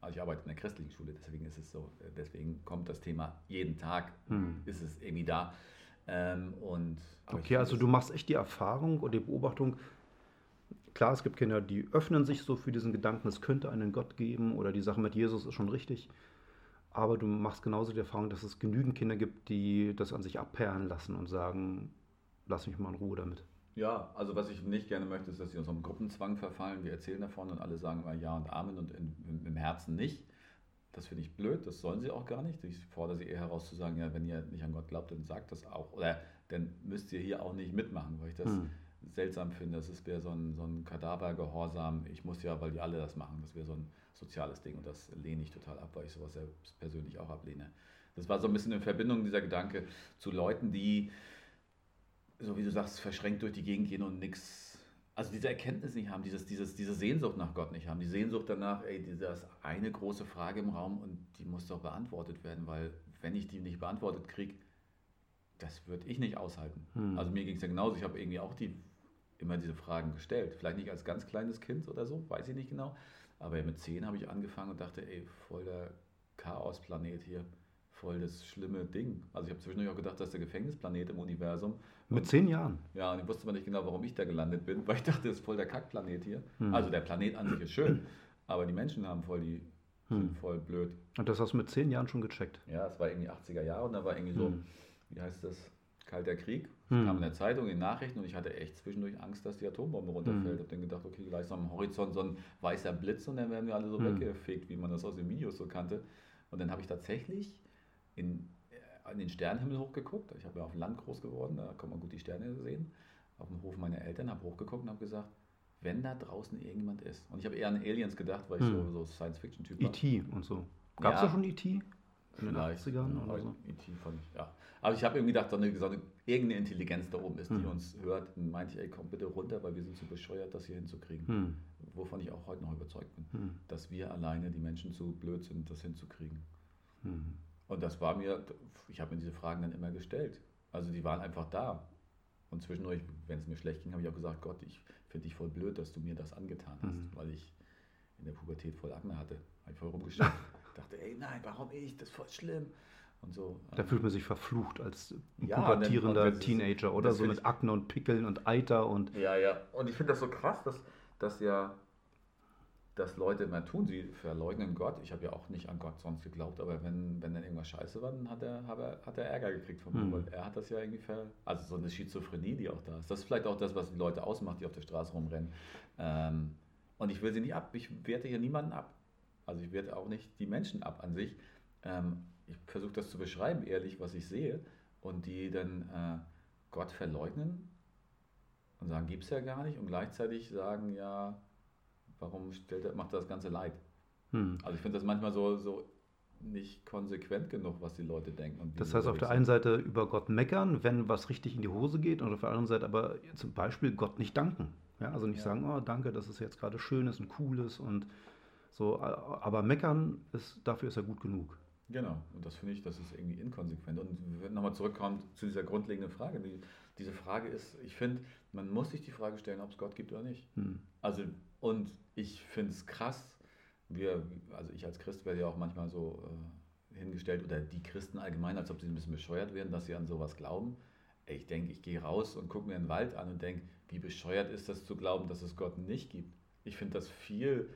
Also ich arbeite in der christlichen Schule, deswegen ist es so, deswegen kommt das Thema jeden Tag, hm. ist es irgendwie da. Ähm, und, okay, also du machst echt die Erfahrung und die Beobachtung, klar, es gibt Kinder, die öffnen sich so für diesen Gedanken, es könnte einen Gott geben oder die Sache mit Jesus ist schon richtig. Aber du machst genauso die Erfahrung, dass es genügend Kinder gibt, die das an sich abperlen lassen und sagen, lass mich mal in Ruhe damit. Ja, also was ich nicht gerne möchte, ist, dass sie einem Gruppenzwang verfallen. Wir erzählen davon und alle sagen mal Ja und Amen und in, in, im Herzen nicht. Das finde ich blöd, das sollen sie auch gar nicht. Ich fordere sie eher heraus zu sagen, ja, wenn ihr nicht an Gott glaubt, dann sagt das auch. Oder dann müsst ihr hier auch nicht mitmachen, weil ich das hm. seltsam finde. Das wäre so ein, so ein Kadavergehorsam. Ich muss ja, weil die alle das machen. Das wäre so ein soziales Ding und das lehne ich total ab, weil ich sowas selbst persönlich auch ablehne. Das war so ein bisschen in Verbindung dieser Gedanke zu Leuten, die, so wie du sagst, verschränkt durch die Gegend gehen und nichts, also diese Erkenntnis nicht haben, dieses, dieses, diese Sehnsucht nach Gott nicht haben, die Sehnsucht danach, ey, das ist eine große Frage im Raum und die muss doch beantwortet werden, weil wenn ich die nicht beantwortet kriege, das würde ich nicht aushalten. Hm. Also mir ging es ja genauso, ich habe irgendwie auch die, immer diese Fragen gestellt. Vielleicht nicht als ganz kleines Kind oder so, weiß ich nicht genau. Aber mit zehn habe ich angefangen und dachte, ey, voll der Chaosplanet hier, voll das schlimme Ding. Also ich habe zwischendurch auch gedacht, dass der Gefängnisplanet im Universum. Mit zehn Jahren? Ja, und ich wusste aber nicht genau, warum ich da gelandet bin, weil ich dachte, das ist voll der Kackplanet hier. Hm. Also der Planet an sich ist schön, aber die Menschen haben voll die, hm. sind voll blöd. Und das hast du mit zehn Jahren schon gecheckt? Ja, es war irgendwie 80er Jahre und da war irgendwie so, hm. wie heißt das, Kalter Krieg. Hm. kam in der Zeitung, in den Nachrichten und ich hatte echt zwischendurch Angst, dass die Atombombe runterfällt. Hm. Ich habe dann gedacht, okay, gleich so am Horizont so ein weißer Blitz und dann werden wir alle so hm. weggefegt, wie man das aus den Videos so kannte. Und dann habe ich tatsächlich in, äh, in den Sternenhimmel hochgeguckt. Ich habe ja auf dem Land groß geworden, da kann man gut die Sterne sehen. Auf dem Hof meiner Eltern, habe hochgeguckt und habe gesagt, wenn da draußen irgendjemand ist. Und ich habe eher an Aliens gedacht, weil ich hm. so, so Science-Fiction-Typ war. E.T. und so. Gab es ja. da schon E.T.? In den 80ern oder so? E.T. fand ich, ja. Aber ich habe irgendwie gedacht, so eine, so eine, irgendeine Intelligenz da oben ist, die hm. uns hört. Und meinte ich, ey, komm bitte runter, weil wir sind zu bescheuert, das hier hinzukriegen. Hm. Wovon ich auch heute noch überzeugt bin. Hm. Dass wir alleine, die Menschen, zu blöd sind, das hinzukriegen. Hm. Und das war mir, ich habe mir diese Fragen dann immer gestellt. Also die waren einfach da. Und zwischendurch, wenn es mir schlecht ging, habe ich auch gesagt, Gott, ich finde dich voll blöd, dass du mir das angetan hast, hm. weil ich in der Pubertät voll Akne hatte. Habe ich voll rumgeschaut. dachte, ey, nein, warum ich? Das ist voll schlimm. Und so. Da fühlt man sich verflucht als ja, pubertierender dann, Teenager, oder? So mit Akne und Pickeln und Eiter und. Ja, ja. Und ich finde das so krass, dass, dass ja dass Leute immer tun, sie verleugnen Gott. Ich habe ja auch nicht an Gott sonst geglaubt, aber wenn, wenn dann irgendwas scheiße war, dann hat er, hat er, hat er Ärger gekriegt von mir, hm. weil er hat das ja irgendwie ver... Also so eine Schizophrenie, die auch da ist. Das ist vielleicht auch das, was die Leute ausmacht, die auf der Straße rumrennen. Ähm, und ich will sie nicht ab, ich werte hier niemanden ab. Also ich werte auch nicht die Menschen ab an sich. Ähm, ich versuche das zu beschreiben, ehrlich, was ich sehe. Und die dann äh, Gott verleugnen und sagen, gibt es ja gar nicht. Und gleichzeitig sagen, ja, warum stellt macht er das ganze Leid? Hm. Also ich finde das manchmal so, so nicht konsequent genug, was die Leute denken. das heißt, auf der einen Seite über Gott meckern, wenn was richtig in die Hose geht, und auf der anderen Seite aber zum Beispiel Gott nicht danken. Ja, also nicht ja. sagen, oh, danke, dass es jetzt gerade schön ist und cool ist und so, aber meckern ist, dafür ist er gut genug. Genau, und das finde ich, das ist irgendwie inkonsequent. Und wenn nochmal zurückkommen zu dieser grundlegenden Frage, die, diese Frage ist, ich finde, man muss sich die Frage stellen, ob es Gott gibt oder nicht. Hm. Also, und ich finde es krass, wir, also ich als Christ werde ja auch manchmal so äh, hingestellt, oder die Christen allgemein, als ob sie ein bisschen bescheuert werden, dass sie an sowas glauben. Ich denke, ich gehe raus und gucke mir den Wald an und denke, wie bescheuert ist das zu glauben, dass es Gott nicht gibt. Ich finde das viel,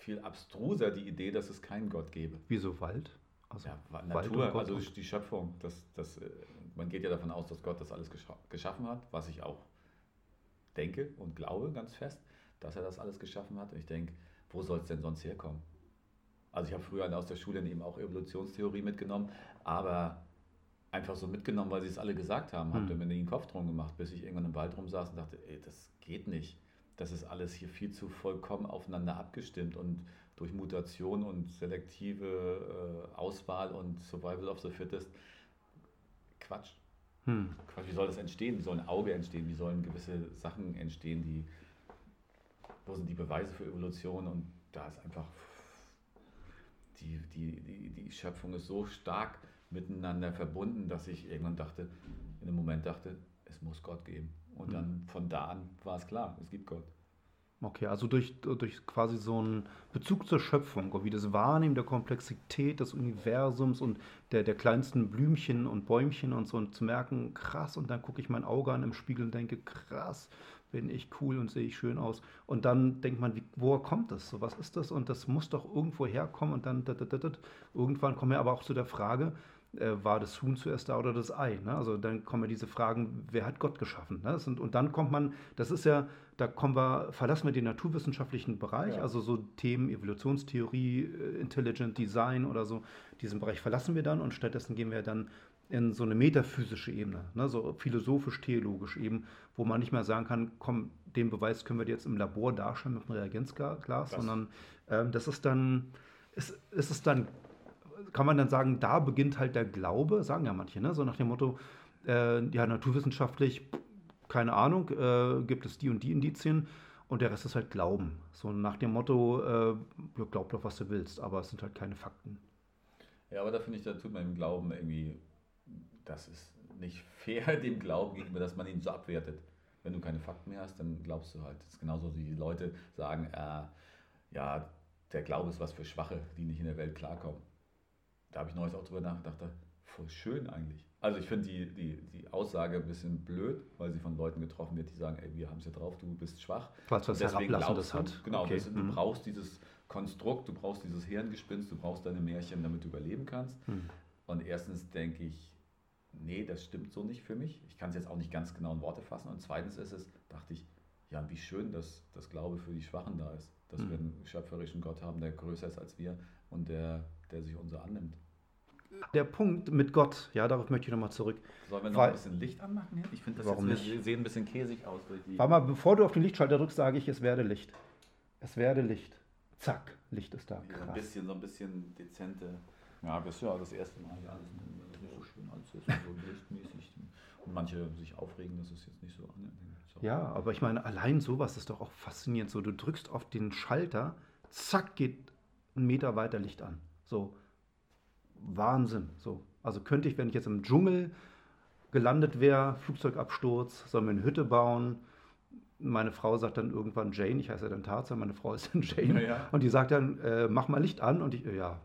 viel abstruser, die Idee, dass es keinen Gott gäbe. Wieso Wald? Also ja, Natur, also die Schöpfung. Das, das, äh, man geht ja davon aus, dass Gott das alles geschaffen hat, was ich auch denke und glaube ganz fest, dass er das alles geschaffen hat. Und ich denke, wo soll es denn sonst herkommen? Also ich habe früher aus der Schule eben auch Evolutionstheorie mitgenommen, aber einfach so mitgenommen, weil sie es alle gesagt haben, habe hm. mir den Kopf drum gemacht, bis ich irgendwann im Wald rumsaß und dachte, ey, das geht nicht. Das ist alles hier viel zu vollkommen aufeinander abgestimmt und durch Mutation und selektive äh, Auswahl und Survival of the Fittest. Quatsch. Hm. Quatsch. Wie soll das entstehen? Wie soll ein Auge entstehen? Wie sollen gewisse Sachen entstehen, die wo sind die Beweise für Evolution und da ist einfach die, die, die, die Schöpfung ist so stark miteinander verbunden, dass ich irgendwann dachte, in einem Moment dachte, es muss Gott geben. Und mhm. dann von da an war es klar, es gibt Gott. Okay, also durch, durch quasi so einen Bezug zur Schöpfung, wie das Wahrnehmen der Komplexität des Universums und der, der kleinsten Blümchen und Bäumchen und so und zu merken, krass, und dann gucke ich mein Auge an im Spiegel und denke, krass, bin ich cool und sehe ich schön aus. Und dann denkt man, wie, woher kommt das? So, was ist das? Und das muss doch irgendwo herkommen. Und dann, dat, dat, dat, irgendwann kommen wir aber auch zu der Frage, äh, war das Huhn zuerst da oder das Ei? Ne? Also dann kommen ja diese Fragen, wer hat Gott geschaffen? Ne? Sind, und dann kommt man, das ist ja, da kommen wir, verlassen wir den naturwissenschaftlichen Bereich, ja. also so Themen Evolutionstheorie, äh, Intelligent Design oder so, diesen Bereich verlassen wir dann und stattdessen gehen wir dann in so eine metaphysische Ebene, ne, so philosophisch-theologisch eben, wo man nicht mehr sagen kann, komm, den Beweis können wir jetzt im Labor darstellen mit einem Reagenzglas, Was? sondern ähm, das ist dann, ist, ist es dann, kann man dann sagen, da beginnt halt der Glaube, sagen ja manche, ne, so nach dem Motto, äh, ja, naturwissenschaftlich, keine Ahnung, äh, gibt es die und die Indizien und der Rest ist halt Glauben. So nach dem Motto, äh, glaub doch, was du willst, aber es sind halt keine Fakten. Ja, aber da finde ich, da tut man im Glauben irgendwie das ist nicht fair dem Glauben gegenüber, dass man ihn so abwertet. Wenn du keine Fakten mehr hast, dann glaubst du halt. Das ist genauso wie die Leute sagen, äh, ja, der Glaube ist was für Schwache, die nicht in der Welt klarkommen. Da habe ich neues auch drüber nachgedacht, voll schön eigentlich. Also ich finde die, die, die Aussage ein bisschen blöd, weil sie von Leuten getroffen wird, die sagen, ey, wir haben es ja drauf, du bist schwach. Was was Herablassendes hat. Genau, okay. du mhm. brauchst dieses Konstrukt, du brauchst dieses Hirngespinst, du brauchst deine Märchen, damit du überleben kannst. Mhm. Und erstens denke ich, nee, das stimmt so nicht für mich. Ich kann es jetzt auch nicht ganz genau in Worte fassen. Und zweitens ist es, dachte ich, ja, wie schön, dass das Glaube für die Schwachen da ist. Dass mhm. wir einen schöpferischen Gott haben, der größer ist als wir und der, der sich unser annimmt. Der Punkt mit Gott, ja, darauf möchte ich nochmal zurück. Sollen wir noch Weil, ein bisschen Licht anmachen hier? Ich finde, das warum jetzt, nicht? sehen ein bisschen käsig aus. Durch die Warte mal, bevor du auf den Lichtschalter drückst, sage ich, es werde Licht. Es werde Licht. Zack, Licht ist da. Krass. Ein bisschen, so ein bisschen dezente. Ja, das ist ja das erste Mal hier alles so schön als ist so lichtmäßig. Und manche sich aufregen, dass es jetzt nicht so angenehm ist. Ja, aber ich meine, allein sowas ist doch auch faszinierend. So, du drückst auf den Schalter, zack, geht ein Meter weiter Licht an. So, Wahnsinn. So, also könnte ich, wenn ich jetzt im Dschungel gelandet wäre, Flugzeugabsturz, sollen wir eine Hütte bauen. Meine Frau sagt dann irgendwann Jane, ich heiße ja dann Tarzan, meine Frau ist dann Jane. Ja, ja. Und die sagt dann, äh, mach mal Licht an. Und ich, ja,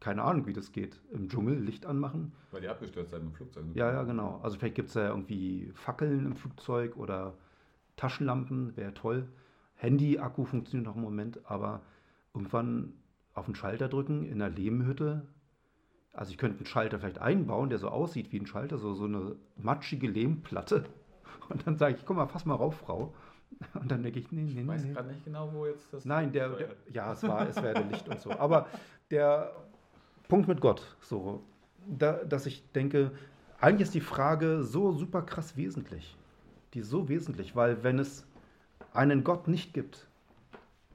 keine Ahnung, wie das geht. Im Dschungel Licht anmachen. Weil die abgestürzt sind im Flugzeug. Ja, ja, genau. Also vielleicht gibt es ja irgendwie Fackeln im Flugzeug oder Taschenlampen, wäre toll. Handy-Akku funktioniert noch im Moment, aber irgendwann auf den Schalter drücken in einer Lehmhütte. Also ich könnte einen Schalter vielleicht einbauen, der so aussieht wie ein Schalter, so, so eine matschige Lehmplatte. Und dann sage ich, komm mal, fass mal rauf, Frau. Und dann denke ich, nee, nee, Ich weiß nee. gerade nicht genau, wo jetzt das. Nein, der, der ja, es war, es wäre Licht und so. Aber der Punkt mit Gott, so, da, dass ich denke, eigentlich ist die Frage so super krass wesentlich. Die ist so wesentlich, weil wenn es einen Gott nicht gibt,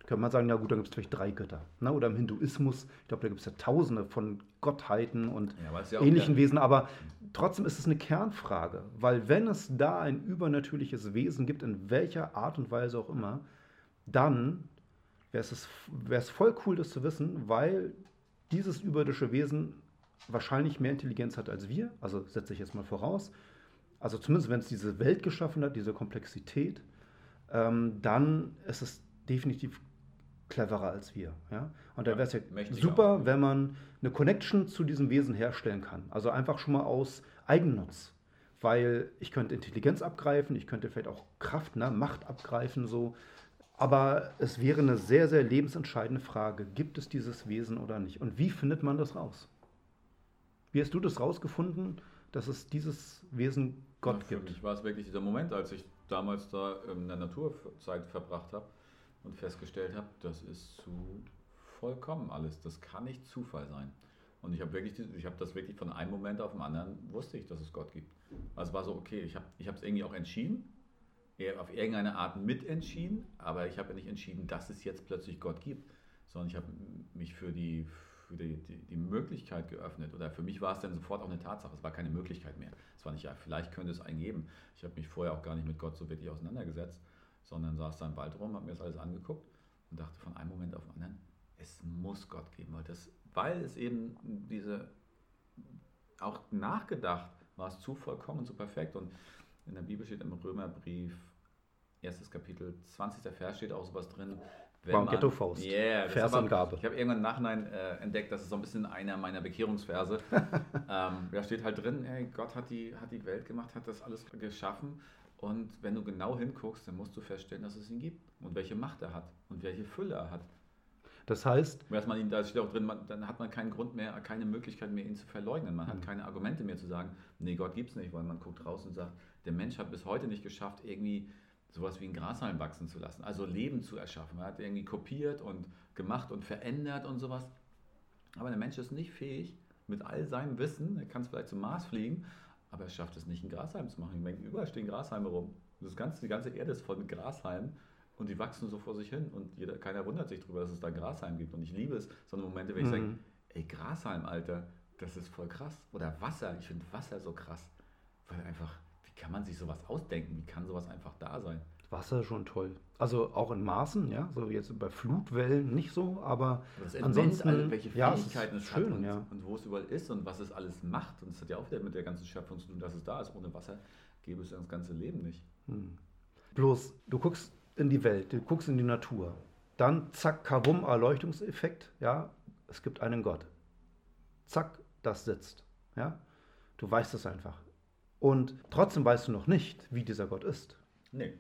könnte man sagen, ja gut, dann gibt es vielleicht drei Götter. Ne? Oder im Hinduismus, ich glaube, da gibt es ja tausende von Gottheiten und Ja, ja ähnlichen Wesen, aber trotzdem ist es eine Kernfrage, weil wenn es da ein übernatürliches Wesen gibt, in welcher Art und Weise auch immer, dann wäre es, wäre es voll cool, das zu wissen, weil dieses überirdische Wesen wahrscheinlich mehr Intelligenz hat als wir, also setze ich jetzt mal voraus, also zumindest wenn es diese Welt geschaffen hat, diese Komplexität, ähm, dann ist es definitiv cleverer als wir. Ja? Und da wäre es ja super, auch. wenn man eine Connection zu diesem Wesen herstellen kann. Also einfach schon mal aus Eigennutz. Weil ich könnte Intelligenz abgreifen, ich könnte vielleicht auch Kraft, ne, Macht abgreifen, so. Aber es wäre eine sehr, sehr lebensentscheidende Frage, gibt es dieses Wesen oder nicht? Und wie findet man das raus? Wie hast du das rausgefunden, dass es dieses Wesen Gott für gibt? mich war es wirklich dieser Moment, als ich damals da in der Naturzeit verbracht habe und festgestellt habe, das ist zu vollkommen alles. Das kann nicht Zufall sein. Und ich habe wirklich, das wirklich von einem Moment auf den anderen wusste ich, dass es Gott gibt. Also es war so, okay, ich habe ich es irgendwie auch entschieden, auf irgendeine Art mitentschieden, aber ich habe ja nicht entschieden, dass es jetzt plötzlich Gott gibt, sondern ich habe mich für die, für die, die, die Möglichkeit geöffnet. Oder für mich war es dann sofort auch eine Tatsache, es war keine Möglichkeit mehr. Es war nicht, ja, vielleicht könnte es einen geben. Ich habe mich vorher auch gar nicht mit Gott so wirklich auseinandergesetzt, sondern saß da im Wald rum, habe mir das alles angeguckt und dachte von einem Moment auf den anderen, es muss Gott geben, weil, das, weil es eben diese, auch nachgedacht, war es zu vollkommen zu perfekt. Und in der Bibel steht im Römerbrief, erstes Kapitel, 20. Vers steht auch sowas drin. War ein Ghetto-Faust. Yeah, Versangabe. Ich habe irgendwann im Nachhinein äh, entdeckt, das ist so ein bisschen einer meiner Bekehrungsverse. ähm, da steht halt drin, ey, Gott hat die, hat die Welt gemacht, hat das alles geschaffen. Und wenn du genau hinguckst, dann musst du feststellen, dass es ihn gibt und welche Macht er hat und welche Fülle er hat. Das heißt, dass man ihn, da steht auch drin, man, dann hat man keinen Grund mehr, keine Möglichkeit mehr, ihn zu verleugnen. Man hat keine Argumente mehr zu sagen, nee, Gott gibt es nicht, weil man guckt raus und sagt, der Mensch hat bis heute nicht geschafft, irgendwie sowas wie ein Grashalm wachsen zu lassen, also Leben zu erschaffen. Er hat irgendwie kopiert und gemacht und verändert und sowas. Aber der Mensch ist nicht fähig, mit all seinem Wissen, er kann es vielleicht zum Mars fliegen, aber er schafft es nicht, einen Grashalm zu machen. Ich meine, überall stehen Grashalme rum. Das ganze, die ganze Erde ist voll mit Grashalmen und die wachsen so vor sich hin und jeder, keiner wundert sich darüber, dass es da Grashalm gibt. Und ich liebe es, so eine Momente, wenn ich Mhm. sage, ey, Grashalm, Alter, das ist voll krass. Oder Wasser, ich finde Wasser so krass. Weil einfach, wie kann man sich sowas ausdenken? Wie kann sowas einfach da sein? Wasser schon toll. Also auch in Maßen, ja, so jetzt bei Flutwellen nicht so, aber Das ansonsten, alle, welche ja, es ist Fähigkeiten es, schön, hat und, ja. und wo es überall ist und was es alles macht. Und es hat ja auch wieder mit der ganzen Schöpfung zu tun, dass es da ist. Ohne Wasser gäbe es das ganze Leben nicht. Hm. Bloß, du guckst in die Welt, du guckst in die Natur. Dann zack, kabum, Erleuchtungseffekt, ja, es gibt einen Gott. Zack, das sitzt, ja. Du weißt es einfach. Und trotzdem weißt du noch nicht, wie dieser Gott ist. Nee.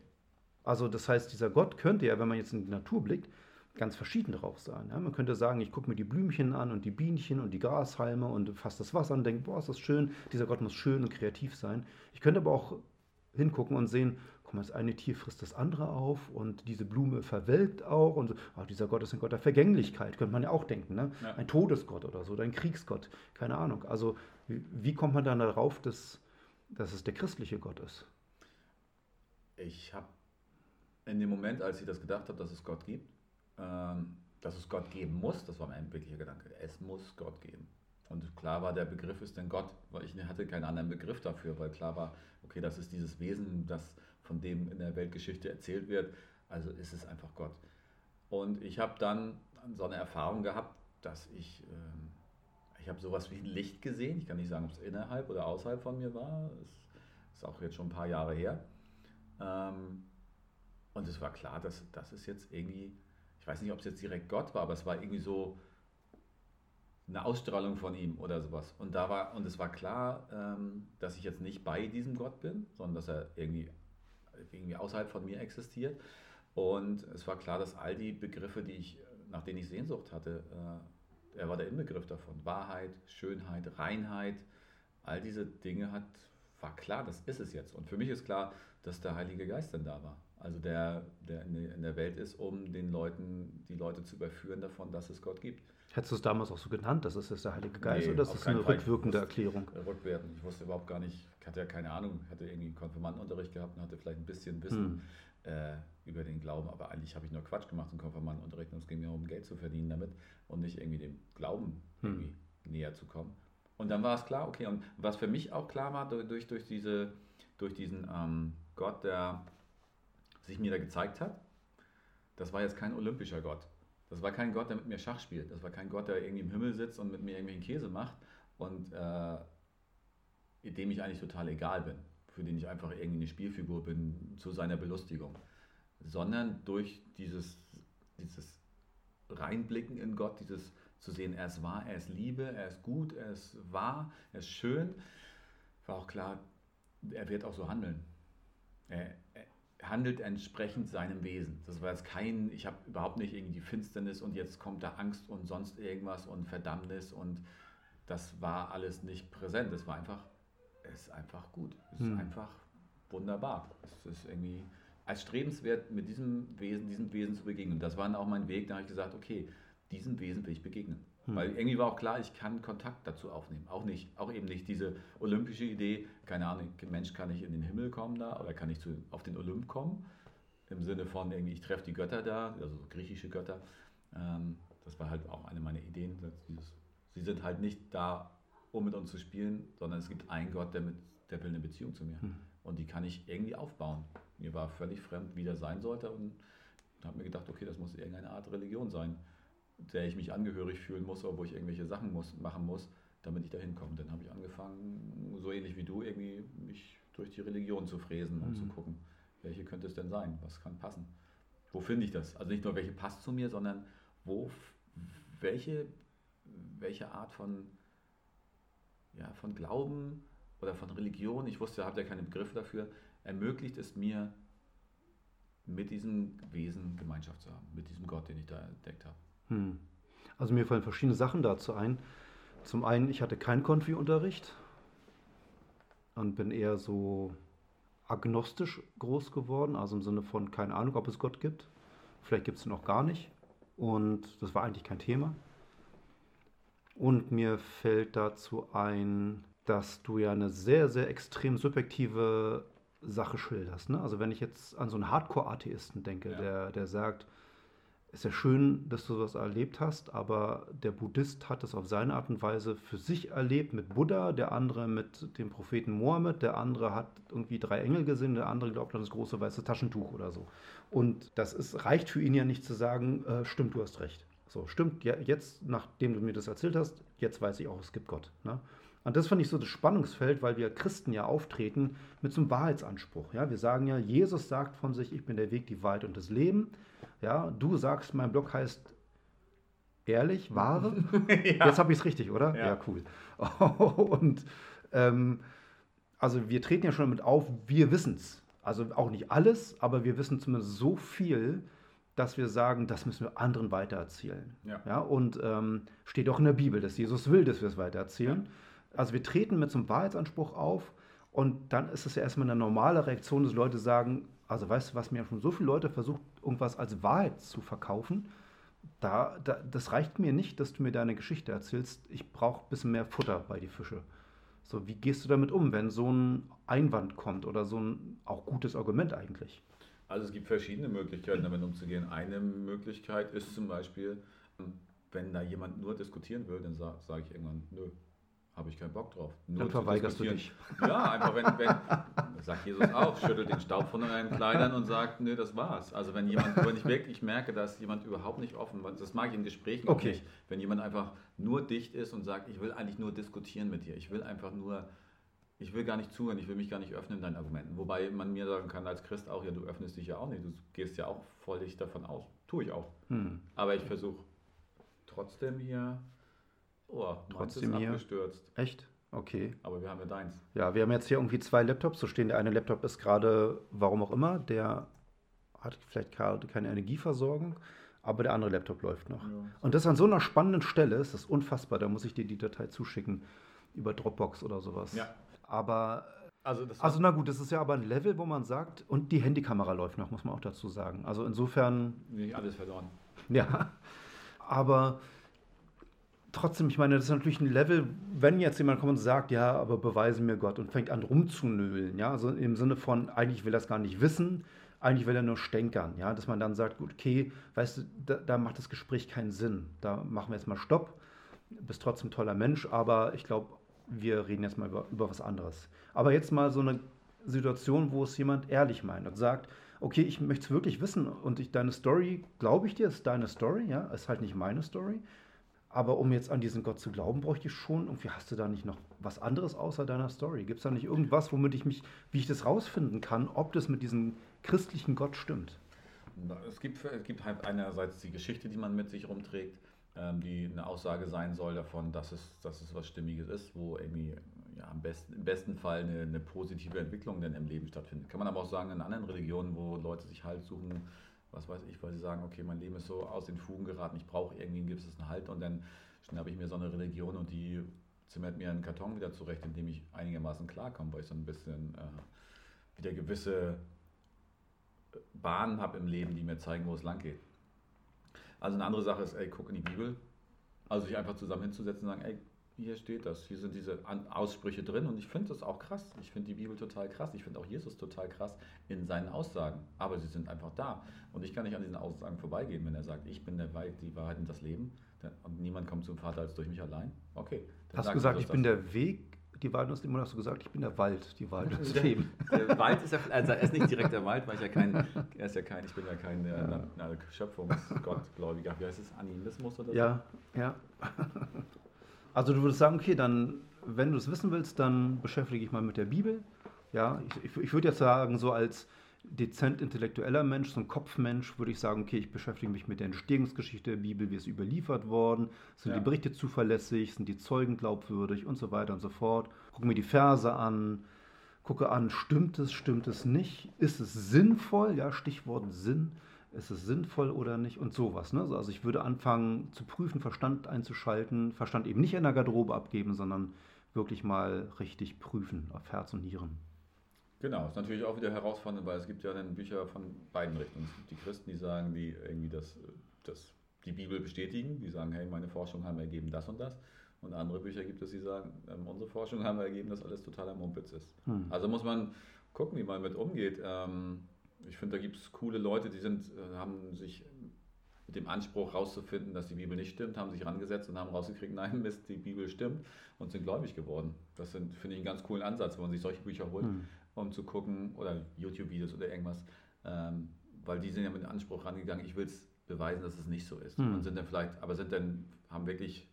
Also das heißt, dieser Gott könnte ja, wenn man jetzt in die Natur blickt, ganz verschieden drauf sein. Ja? Man könnte sagen, ich gucke mir die Blümchen an und die Bienchen und die Grashalme und fasse das Wasser und denke, boah, ist das schön, dieser Gott muss schön und kreativ sein. Ich könnte aber auch hingucken und sehen, guck mal, das eine Tier frisst das andere auf und diese Blume verwelkt auch und so, ah, dieser Gott ist ein Gott der Vergänglichkeit, könnte man ja auch denken. Ne? Ja. Ein Todesgott oder so, oder ein Kriegsgott, keine Ahnung. Also wie, wie kommt man dann darauf, dass, dass es der christliche Gott ist? Ich habe in dem Moment, als ich das gedacht habe, dass es Gott gibt, ähm, dass es Gott geben muss, das war mein wirklicher Gedanke. Es muss Gott geben. Und klar war, der Begriff ist denn Gott, weil ich hatte keinen anderen Begriff dafür, weil klar war, okay, das ist dieses Wesen, das von dem in der Weltgeschichte erzählt wird, also ist es einfach Gott. Und ich habe dann so eine Erfahrung gehabt, dass ich, ähm, ich habe sowas wie ein Licht gesehen, ich kann nicht sagen, ob es innerhalb oder außerhalb von mir war, es ist auch jetzt schon ein paar Jahre her. Ähm, und es war klar, dass das ist jetzt irgendwie, ich weiß nicht, ob es jetzt direkt Gott war, aber es war irgendwie so eine Ausstrahlung von ihm oder sowas. Und da war, und es war klar, ähm, dass ich jetzt nicht bei diesem Gott bin, sondern dass er irgendwie, irgendwie außerhalb von mir existiert. Und es war klar, dass all die Begriffe, die ich, nach denen ich Sehnsucht hatte, äh, er war der Inbegriff davon. Wahrheit, Schönheit, Reinheit, all diese Dinge hat, war klar, das ist es jetzt. Und für mich ist klar, dass der Heilige Geist dann da war. Also der, der in der Welt ist, um den Leuten, die Leute zu überführen davon, dass es Gott gibt. Hättest du es damals auch so genannt, dass es ist der Heilige Geist Nee, oder ist das eine keinen Fall. rückwirkende wusste- Erklärung? Rückwertend. Ich wusste überhaupt gar nicht, ich hatte ja keine Ahnung, ich hatte irgendwie Konfirmandenunterricht gehabt und hatte vielleicht ein bisschen Wissen Hm. äh, über den Glauben, aber eigentlich habe ich nur Quatsch gemacht im Konfirmandenunterricht und es ging mir um Geld zu verdienen damit und nicht irgendwie dem Glauben Hm. irgendwie näher zu kommen. Und dann war es klar, okay, und was für mich auch klar war, durch, durch, durch, diese, durch diesen ähm, Gott, der sich mir da gezeigt hat, das war jetzt kein olympischer Gott. Das war kein Gott, der mit mir Schach spielt. Das war kein Gott, der irgendwie im Himmel sitzt und mit mir irgendwelchen Käse macht und äh, dem ich eigentlich total egal bin, für den ich einfach irgendwie eine Spielfigur bin zu seiner Belustigung. Sondern durch dieses, dieses Reinblicken in Gott, dieses zu sehen, er ist wahr, er ist Liebe, er ist gut, er ist wahr, er ist schön, war auch klar, er wird auch so handeln. Er, handelt entsprechend seinem Wesen. Das war jetzt kein, ich habe überhaupt nicht irgendwie die Finsternis und jetzt kommt da Angst und sonst irgendwas und Verdammnis und das war alles nicht präsent. Es war einfach, es ist einfach gut. Es Hm. ist einfach wunderbar. Es ist irgendwie als strebenswert, mit diesem Wesen, diesem Wesen zu begegnen. Und das war dann auch mein Weg. Da habe ich gesagt, okay, diesem Wesen will ich begegnen. Hm. Weil irgendwie war auch klar, ich kann Kontakt dazu aufnehmen. Auch nicht, auch eben nicht diese olympische Idee, keine Ahnung, Mensch, kann ich in den Himmel kommen da oder kann ich zu, auf den Olymp kommen? Im Sinne von irgendwie, ich treffe die Götter da, also so griechische Götter. Ähm, das war halt auch eine meiner Ideen. Dieses, sie sind halt nicht da, um mit uns zu spielen, sondern es gibt einen Gott, der, mit, der will eine Beziehung zu mir. Hm. Und die kann ich irgendwie aufbauen. Mir war völlig fremd, wie das sein sollte und habe mir gedacht, okay, das muss irgendeine Art Religion sein, der ich mich angehörig fühlen muss oder wo ich irgendwelche Sachen muss, machen muss, damit ich da hinkomme. Dann habe ich angefangen, so ähnlich wie du, irgendwie mich durch die Religion zu fräsen und Mhm. zu gucken, welche könnte es denn sein, was kann passen. Wo finde ich das? Also nicht nur, welche passt zu mir, sondern wo, welche, welche Art von, ja, von Glauben oder von Religion, ich wusste, ihr habt ja keine Begriffe dafür, ermöglicht es mir, mit diesem Wesen Gemeinschaft zu haben, mit diesem Gott, den ich da entdeckt habe. Hm. Also mir fallen verschiedene Sachen dazu ein. Zum einen, ich hatte keinen Konfi-Unterricht und bin eher so agnostisch groß geworden, also im Sinne von keine Ahnung, ob es Gott gibt. Vielleicht gibt es ihn auch gar nicht. Und das war eigentlich kein Thema. Und mir fällt dazu ein, dass du ja eine sehr, sehr extrem subjektive Sache schilderst. Ne? Also wenn ich jetzt an so einen Hardcore-Atheisten denke, Ja. der, der sagt, ist ja schön, dass du das erlebt hast, aber der Buddhist hat es auf seine Art und Weise für sich erlebt mit Buddha, der andere mit dem Propheten Mohammed, der andere hat irgendwie drei Engel gesehen, der andere glaubt an das große weiße Taschentuch oder so. Und das ist, reicht für ihn ja nicht zu sagen, äh, stimmt, du hast recht. So, stimmt, ja, jetzt, nachdem du mir das erzählt hast, jetzt weiß ich auch, es gibt Gott. Ne? Und das fand ich so das Spannungsfeld, weil wir Christen ja auftreten mit so einem Wahrheitsanspruch. Ja? Wir sagen ja, Jesus sagt von sich, ich bin der Weg, die Wahrheit und das Leben. Ja, du sagst, mein Blog heißt ehrlich, wahre. Jetzt habe ich es richtig, oder? Ja. cool. Und ähm, also wir treten ja schon damit auf, wir wissen es. Also auch nicht alles, aber wir wissen zumindest so viel, dass wir sagen, das müssen wir anderen weitererzählen. Ja. Ja, und ähm, steht auch in der Bibel, dass Jesus will, dass wir es weitererzählen. Also wir treten mit so einem Wahrheitsanspruch auf und dann ist es ja erstmal eine normale Reaktion, dass Leute sagen, also weißt du was, mir schon so viele Leute versucht, irgendwas als Wahrheit zu verkaufen. Da, da, das reicht mir nicht, dass du mir deine Geschichte erzählst. Ich brauche ein bisschen mehr Futter bei die Fische. So, wie gehst du damit um, wenn so ein Einwand kommt oder so ein auch gutes Argument eigentlich? Also es gibt verschiedene Möglichkeiten, damit umzugehen. Eine Möglichkeit ist zum Beispiel, wenn da jemand nur diskutieren will, dann sage sag ich irgendwann, nö, habe ich keinen Bock drauf. Nur Dann verweigerst du dich. Ja, einfach wenn, wenn sagt Jesus auch, schüttelt den Staub von euren Kleidern und sagt, nö, das war's. Also wenn jemand, wenn ich wirklich merke, dass jemand überhaupt nicht offen, das mag ich in Gesprächen auch Okay. nicht, wenn jemand einfach nur dicht ist und sagt, ich will eigentlich nur diskutieren mit dir, ich will einfach nur ich will gar nicht zuhören, ich will mich gar nicht öffnen in deinen Argumenten. Wobei man mir sagen kann als Christ auch, ja, du öffnest dich ja auch nicht, du gehst ja auch völlig davon aus. Tue ich auch. Hm. Aber ich versuche trotzdem hier, oh, Trotzdem ist hier. abgestürzt. Echt? Okay. Aber wir haben ja deins. Ja, wir haben jetzt hier irgendwie zwei Laptops zu stehen. Der eine Laptop ist gerade, warum auch immer, der hat vielleicht gerade keine Energieversorgung, aber der andere Laptop läuft noch. Und das an so einer spannenden Stelle ist das unfassbar. Da muss ich dir die Datei zuschicken über Dropbox oder sowas. Ja. Aber Also, also na gut, das ist ja aber ein Level, wo man sagt, und die Handykamera läuft noch, muss man auch dazu sagen. Also insofern. Nicht alles verloren. Ja. Aber trotzdem, ich meine, das ist natürlich ein Level, wenn jetzt jemand kommt und sagt, ja, aber beweise mir Gott und fängt an rumzunölen, ja, also im Sinne von, eigentlich will er es gar nicht wissen, eigentlich will er nur stänkern, ja, dass man dann sagt, gut, okay, weißt du, da, da macht das Gespräch keinen Sinn, da machen wir jetzt mal Stopp, bist trotzdem toller Mensch, aber ich glaube, wir reden jetzt mal über, über was anderes. Aber jetzt mal so eine Situation, wo es jemand ehrlich meint und sagt, okay, ich möchte es wirklich wissen und ich, deine Story, glaube ich dir, ist deine Story, ja, ist halt nicht meine Story. Aber um jetzt an diesen Gott zu glauben, bräuchte ich schon, irgendwie hast du da nicht noch was anderes außer deiner Story? Gibt es da nicht irgendwas, womit ich mich, wie ich das rausfinden kann, ob das mit diesem christlichen Gott stimmt? Es gibt, es gibt halt einerseits die Geschichte, die man mit sich rumträgt, ähm, die eine Aussage sein soll davon, dass es, dass es was Stimmiges ist, wo irgendwie ja, am besten, im besten Fall eine, eine positive Entwicklung dann im Leben stattfindet. Kann man aber auch sagen, in anderen Religionen, wo Leute sich Halt suchen, was weiß ich, weil sie sagen, okay, mein Leben ist so aus den Fugen geraten, ich brauche irgendwie einen gewissen Halt und dann schnappe ich mir so eine Religion und die zimmert mir einen Karton wieder zurecht, in dem ich einigermaßen klarkomme, weil ich so ein bisschen äh, wieder gewisse Bahnen habe im Leben, die mir zeigen, wo es lang geht. Also eine andere Sache ist, ey, guck in die Bibel. Also sich einfach zusammen hinzusetzen und sagen, ey, hier steht das, hier sind diese Aussprüche drin und ich finde das auch krass. Ich finde die Bibel total krass. Ich finde auch Jesus total krass in seinen Aussagen. Aber sie sind einfach da. Und ich kann nicht an diesen Aussagen vorbeigehen, wenn er sagt, ich bin der Wahrheit, die Wahrheit und das Leben und niemand kommt zum Vater als durch mich allein. Okay. Hast du gesagt, ich bin der Weg, die Wahrheit und das Leben? Hast du gesagt, ich bin der Wald, die Wahrheit und das Leben? Der Wald ist ja, also er ist nicht direkt der Wald, weil ich ja kein, er ist ja kein, ich bin ja kein ja. Äh, Schöpfungsgottgläubiger. Wie heißt es? Animismus oder so? Ja, ja. Also du würdest sagen, okay, dann, wenn du es wissen willst, dann beschäftige ich mal mit der Bibel. Ja, ich, ich, würde jetzt sagen, so als dezent intellektueller Mensch, so ein Kopfmensch, würde ich sagen, okay, ich beschäftige mich mit der Entstehungsgeschichte der Bibel, wie es überliefert worden, sind ja. die Berichte zuverlässig, sind die Zeugen glaubwürdig und so weiter und so fort. Gucke mir die Verse an, gucke an, stimmt es, stimmt es nicht, ist es sinnvoll, ja, Stichwort Sinn, ist es sinnvoll oder nicht und sowas. Ne? Also ich würde anfangen zu prüfen, Verstand einzuschalten, Verstand eben nicht in der Garderobe abgeben, sondern wirklich mal richtig prüfen auf Herz und Nieren. Genau, ist natürlich auch wieder herausfordernd, weil es gibt ja dann Bücher von beiden Richtungen. Es gibt die Christen, die sagen, die irgendwie das, das, die Bibel bestätigen, die sagen, hey, meine Forschung haben ergeben das und das. Und andere Bücher gibt es, die sagen, ähm, unsere Forschung haben ergeben, dass alles totaler Mumpitz ist. Hm. Also muss man gucken, wie man mit umgeht. Ähm, ich finde, da gibt es coole Leute, die sind, äh, haben sich mit dem Anspruch rauszufinden, dass die Bibel nicht stimmt, haben sich rangesetzt und haben rausgekriegt, nein, Mist, die Bibel stimmt und sind gläubig geworden. Das finde ich, einen ganz coolen Ansatz, wenn man sich solche Bücher holt, hm. um zu gucken, oder YouTube-Videos oder irgendwas, ähm, weil die sind ja mit dem Anspruch rangegangen, ich will es beweisen, dass es nicht so ist. Hm. Und sind dann vielleicht, aber sind dann, haben wirklich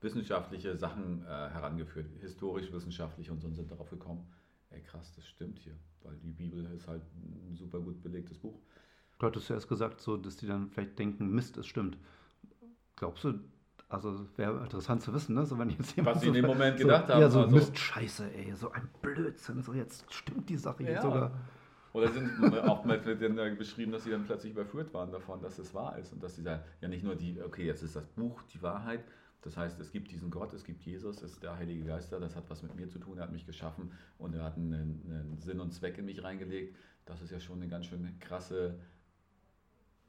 wissenschaftliche Sachen äh, herangeführt, historisch-wissenschaftliche und so und sind darauf gekommen, ey krass, das stimmt hier, weil die Bibel ist halt ein super gut belegtes Buch. Du hattest ja erst gesagt, so, dass die dann vielleicht denken, Mist, es stimmt. Glaubst du, also wäre interessant zu wissen, ne? So, wenn jetzt Was sie in dem Moment so, gedacht haben. Ja, so also, Mist, scheiße, ey, so ein Blödsinn, so jetzt stimmt die Sache ja. hier sogar. Oder sind auch mal beschrieben, dass sie dann plötzlich überführt waren davon, dass es wahr ist und dass sie da ja nicht nur die, okay, jetzt ist das Buch die Wahrheit, das heißt, es gibt diesen Gott, es gibt Jesus, es ist der Heilige Geist, das hat was mit mir zu tun, er hat mich geschaffen und er hat einen, einen Sinn und Zweck in mich reingelegt. Das ist ja schon eine ganz schön krasse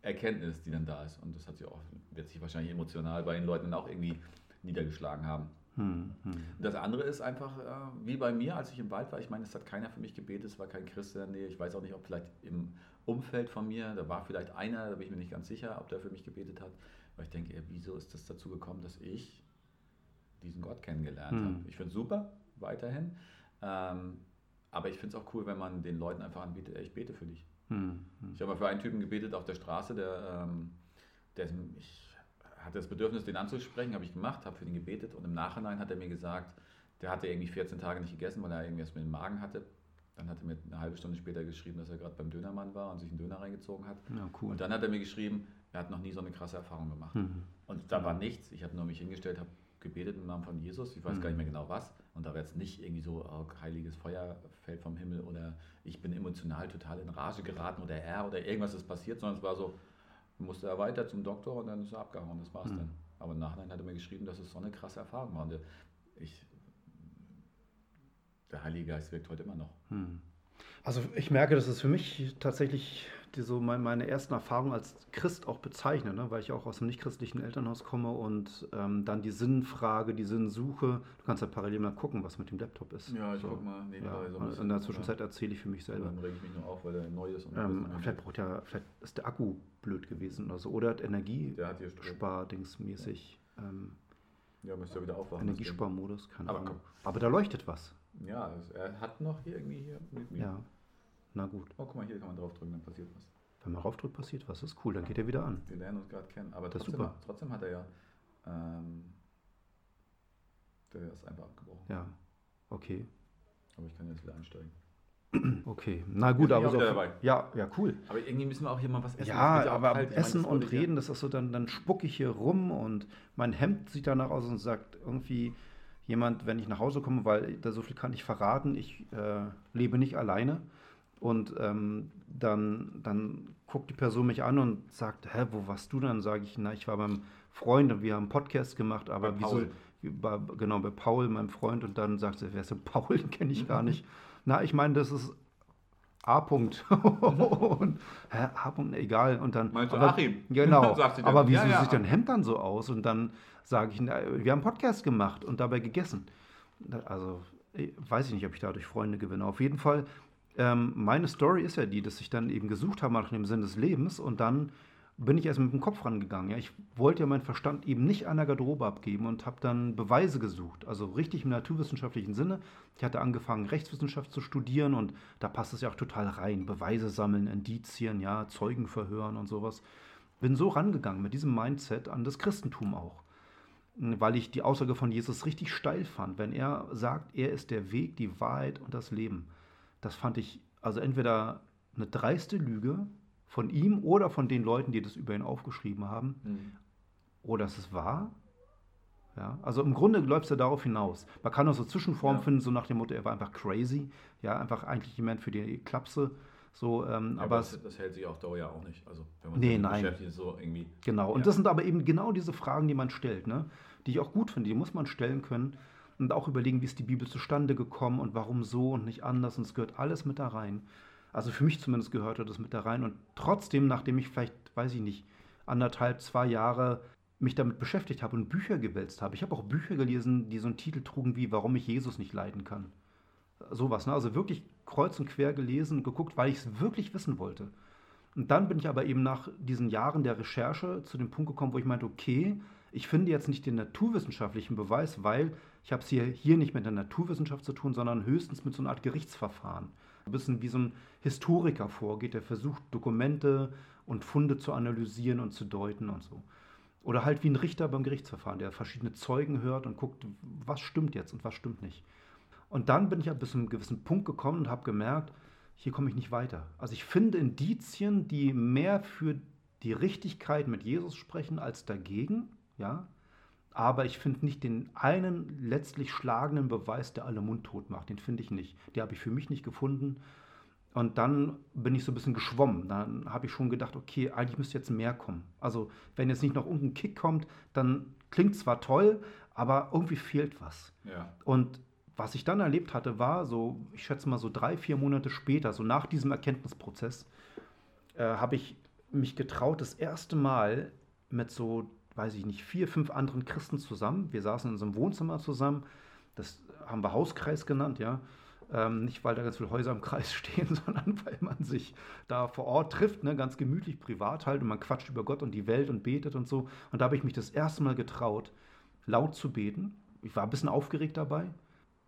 Erkenntnis, die dann da ist. Und das hat sich auch, wird sich wahrscheinlich emotional bei den Leuten auch irgendwie niedergeschlagen haben. Hm, hm. Das andere ist einfach, äh, wie bei mir, als ich im Wald war, ich meine, es hat keiner für mich gebetet, es war kein Christ in der Nähe. Ich weiß auch nicht, ob vielleicht im Umfeld von mir, da war vielleicht einer, da bin ich mir nicht ganz sicher, ob der für mich gebetet hat. Weil ich denke, wieso ist das dazu gekommen, dass ich diesen Gott kennengelernt hm. habe? Ich finde es super, weiterhin. Ähm, aber ich finde es auch cool, wenn man den Leuten einfach anbietet, ey, ich bete für dich. Hm. Hm. Ich habe mal für einen Typen gebetet auf der Straße, der, ähm, der ich hatte das Bedürfnis, den anzusprechen, habe ich gemacht, habe für ihn gebetet und im Nachhinein hat er mir gesagt, der hatte irgendwie 14 Tage nicht gegessen, weil er irgendwas mit dem Magen hatte. Dann hat er mir eine halbe Stunde später geschrieben, dass er gerade beim Dönermann war und sich einen Döner reingezogen hat. Ja, cool. Und dann hat er mir geschrieben, er hat noch nie so eine krasse Erfahrung gemacht. Mhm. Und da war nichts. Ich habe nur mich hingestellt, habe gebetet im Namen von Jesus. Ich weiß mhm. gar nicht mehr genau was. Und da war jetzt nicht irgendwie so, oh, heiliges Feuer fällt vom Himmel oder ich bin emotional total in Rage geraten oder er oder irgendwas ist passiert, sondern es war so, musste er weiter zum Doktor und dann ist er abgehauen. Das war's mhm. dann. Aber im Nachhinein hat er mir geschrieben, dass es so eine krasse Erfahrung war. Und ich, der Heilige Geist wirkt heute immer noch. Hm. Also ich merke, dass es für mich tatsächlich die so meine, ersten Erfahrungen als Christ auch bezeichne, ne? weil ich auch aus einem nichtchristlichen Elternhaus komme und ähm, dann die Sinnfrage, die Sinnsuche. Du kannst ja parallel mal gucken, was mit dem Laptop ist. Ja, ich so. guck mal nebenbei Ja, so ein bisschen, in der Zwischenzeit erzähle ich für mich selber. Dann reg ich mich nur auf, weil der neu ist. Und Ähm, vielleicht braucht ja, vielleicht ist der Akku blöd gewesen oder so. Oder hat hier Strom. Energiespardingsmäßig ähm, Ja, müsste ja wieder aufwachen. Energiesparmodus, keine Aber Ahnung. komm. Aber da leuchtet was. Ja, er hat noch hier irgendwie hier mit mir. Ja. Na gut. Oh, guck mal, hier kann man draufdrücken, dann passiert was. Wenn man raufdrückt, passiert was. Das ist cool, dann geht er wieder an. Wir lernen uns gerade kennen. Aber Das ist trotzdem, super. trotzdem hat er ja. Ähm, der ist einfach abgebrochen. Ja. Okay. Aber ich kann jetzt wieder einsteigen. Okay. Na gut, aber so. Ja, ja, cool. Aber irgendwie müssen wir auch hier mal was essen. Es Ja, aber kalt. Meine, Essen das und Reden, das ist so, dann, dann spucke ich hier rum und mein Hemd sieht danach aus und sagt irgendwie jemand, wenn ich nach Hause komme, weil da so viel kann ich verraten, ich äh, lebe nicht alleine. Und ähm, dann, dann guckt die Person mich an und sagt, hä, wo warst du dann? Sage ich, na, ich war beim Freund und wir haben einen Podcast gemacht, aber Bei wieso, bei, genau, bei Paul, meinem Freund, und dann sagt sie, wer ist denn Paul? Den kenne ich gar nicht. Na, ich meine, das ist A. -Punkt. und, hä, A. -Punkt, egal. Und dann, Meinst du aber, Achim? Genau. Dann. aber wieso Ja, ja. sieht dein Hemd dann so aus? Und dann sage ich, na, wir haben einen Podcast gemacht und dabei gegessen. Also, weiß ich nicht, ob ich dadurch Freunde gewinne. Auf jeden Fall, ähm, meine Story ist ja die, dass ich dann eben gesucht habe nach dem Sinn des Lebens und dann bin ich erst mit dem Kopf rangegangen. Ja. Ich wollte ja meinen Verstand eben nicht an der Garderobe abgeben und habe dann Beweise gesucht. Also richtig im naturwissenschaftlichen Sinne. Ich hatte angefangen, Rechtswissenschaft zu studieren und da passt es ja auch total rein. Beweise sammeln, Indizien, ja, Zeugen verhören und sowas. Bin so rangegangen mit diesem Mindset an das Christentum auch weil ich die Aussage von Jesus richtig steil fand, wenn er sagt, er ist der Weg, die Wahrheit und das Leben. Das fand ich also entweder eine dreiste Lüge von ihm oder von den Leuten, die das über ihn aufgeschrieben haben, Hm. oder es ist wahr. Ja, also im Grunde läuft es ja darauf hinaus. Man kann auch so Zwischenformen Ja. finden, so nach dem Motto, er war einfach crazy, ja, einfach eigentlich jemand für die Klapse. So, ähm, Ja, aber es, das, das hält sich auch Dauer ja auch nicht. Also, wenn man Nee, nein. beschäftigt, so irgendwie. Genau, und Ja. das sind aber eben genau diese Fragen, die man stellt, ne? die ich auch gut finde, die muss man stellen können und auch überlegen, wie ist die Bibel zustande gekommen und warum so und nicht anders und es gehört alles mit da rein. Also für mich zumindest gehörte das mit da rein und trotzdem, nachdem ich vielleicht, weiß ich nicht, anderthalb, zwei Jahre mich damit beschäftigt habe und Bücher gewälzt habe, ich habe auch Bücher gelesen, die so einen Titel trugen wie Warum ich Jesus nicht leiden kann. Sowas, ne? also wirklich kreuz und quer gelesen und geguckt, weil ich es wirklich wissen wollte. Und dann bin ich aber eben nach diesen Jahren der Recherche zu dem Punkt gekommen, wo ich meinte, okay, ich finde jetzt nicht den naturwissenschaftlichen Beweis, weil ich habe es hier, hier nicht mit der Naturwissenschaft zu tun, sondern höchstens mit so einer Art Gerichtsverfahren. Ein bisschen wie so ein Historiker vorgeht, der versucht, Dokumente und Funde zu analysieren und zu deuten und so. Oder halt wie ein Richter beim Gerichtsverfahren, der verschiedene Zeugen hört und guckt, was stimmt jetzt und was stimmt nicht. Und dann bin ich ja bis zu einem gewissen Punkt gekommen und habe gemerkt, hier komme ich nicht weiter. Also ich finde Indizien, die mehr für die Richtigkeit mit Jesus sprechen als dagegen, ja. Aber ich finde nicht den einen letztlich schlagenden Beweis, der alle mundtot macht. Den finde ich nicht. Den habe ich für mich nicht gefunden. Und dann bin ich so ein bisschen geschwommen. Dann habe ich schon gedacht, okay, eigentlich müsste jetzt mehr kommen. Also wenn jetzt nicht noch irgendein Kick kommt, dann klingt zwar toll, aber irgendwie fehlt was. Ja. Und was ich dann erlebt hatte, war so, ich schätze mal so drei, vier Monate später, so nach diesem Erkenntnisprozess, äh, habe ich mich getraut, das erste Mal mit so, weiß ich nicht, vier, fünf anderen Christen zusammen. Wir saßen in einem Wohnzimmer zusammen. Das haben wir Hauskreis genannt, ja. Ähm, nicht, weil da ganz viele Häuser im Kreis stehen, sondern weil man sich da vor Ort trifft, ne, ganz gemütlich, privat halt, und man quatscht über Gott und die Welt und betet und so. Und da habe ich mich das erste Mal getraut, laut zu beten. Ich war ein bisschen aufgeregt dabei,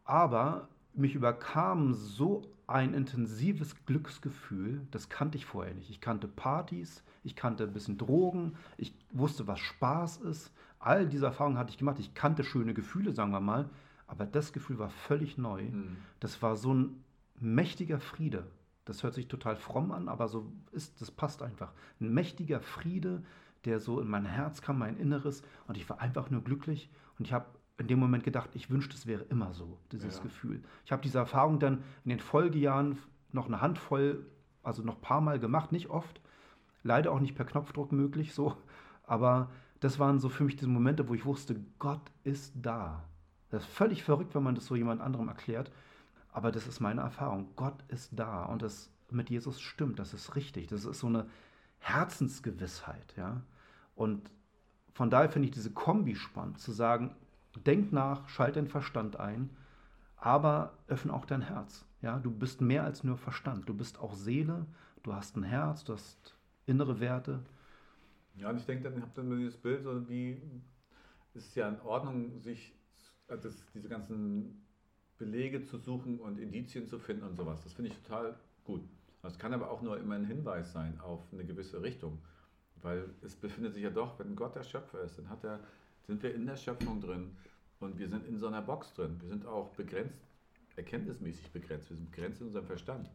aber mich überkam so ein intensives Glücksgefühl, das kannte ich vorher nicht. Ich kannte Partys, ich kannte ein bisschen Drogen, ich wusste, was Spaß ist. All diese Erfahrungen hatte ich gemacht. Ich kannte schöne Gefühle, sagen wir mal, aber das Gefühl war völlig neu. Hm. Das war so ein mächtiger Friede. Das hört sich total fromm an, aber so ist, das passt einfach. Ein mächtiger Friede, der so in mein Herz kam, mein Inneres, und ich war einfach nur glücklich. Und ich habe in dem Moment gedacht, ich wünschte, es wäre immer so, dieses Ja. Gefühl. Ich habe diese Erfahrung dann in den Folgejahren noch eine Handvoll, also noch ein paar Mal gemacht, nicht oft. Leider auch nicht per Knopfdruck möglich, so. Aber das waren so für mich diese Momente, wo ich wusste, Gott ist da. Das ist völlig verrückt, wenn man das so jemand anderem erklärt. Aber das ist meine Erfahrung. Gott ist da und das mit Jesus stimmt, das ist richtig. Das ist so eine Herzensgewissheit, ja. Und von daher finde ich diese Kombi spannend, zu sagen, denk nach, schalt den Verstand ein, aber öffne auch dein Herz. Ja, du bist mehr als nur Verstand. Du bist auch Seele, du hast ein Herz, du hast innere Werte. Ja, und ich denke, dann habt ihr dieses Bild, so wie es ist ja in Ordnung, sich äh, das, diese ganzen Belege zu suchen und Indizien zu finden und sowas. Das finde ich total gut. Das kann aber auch nur immer ein Hinweis sein auf eine gewisse Richtung. Weil es befindet sich ja doch, wenn Gott der Schöpfer ist, dann er, sind wir in der Schöpfung drin und wir sind in so einer Box drin. Wir sind auch begrenzt, erkenntnismäßig begrenzt. Wir sind begrenzt in unserem Verstand.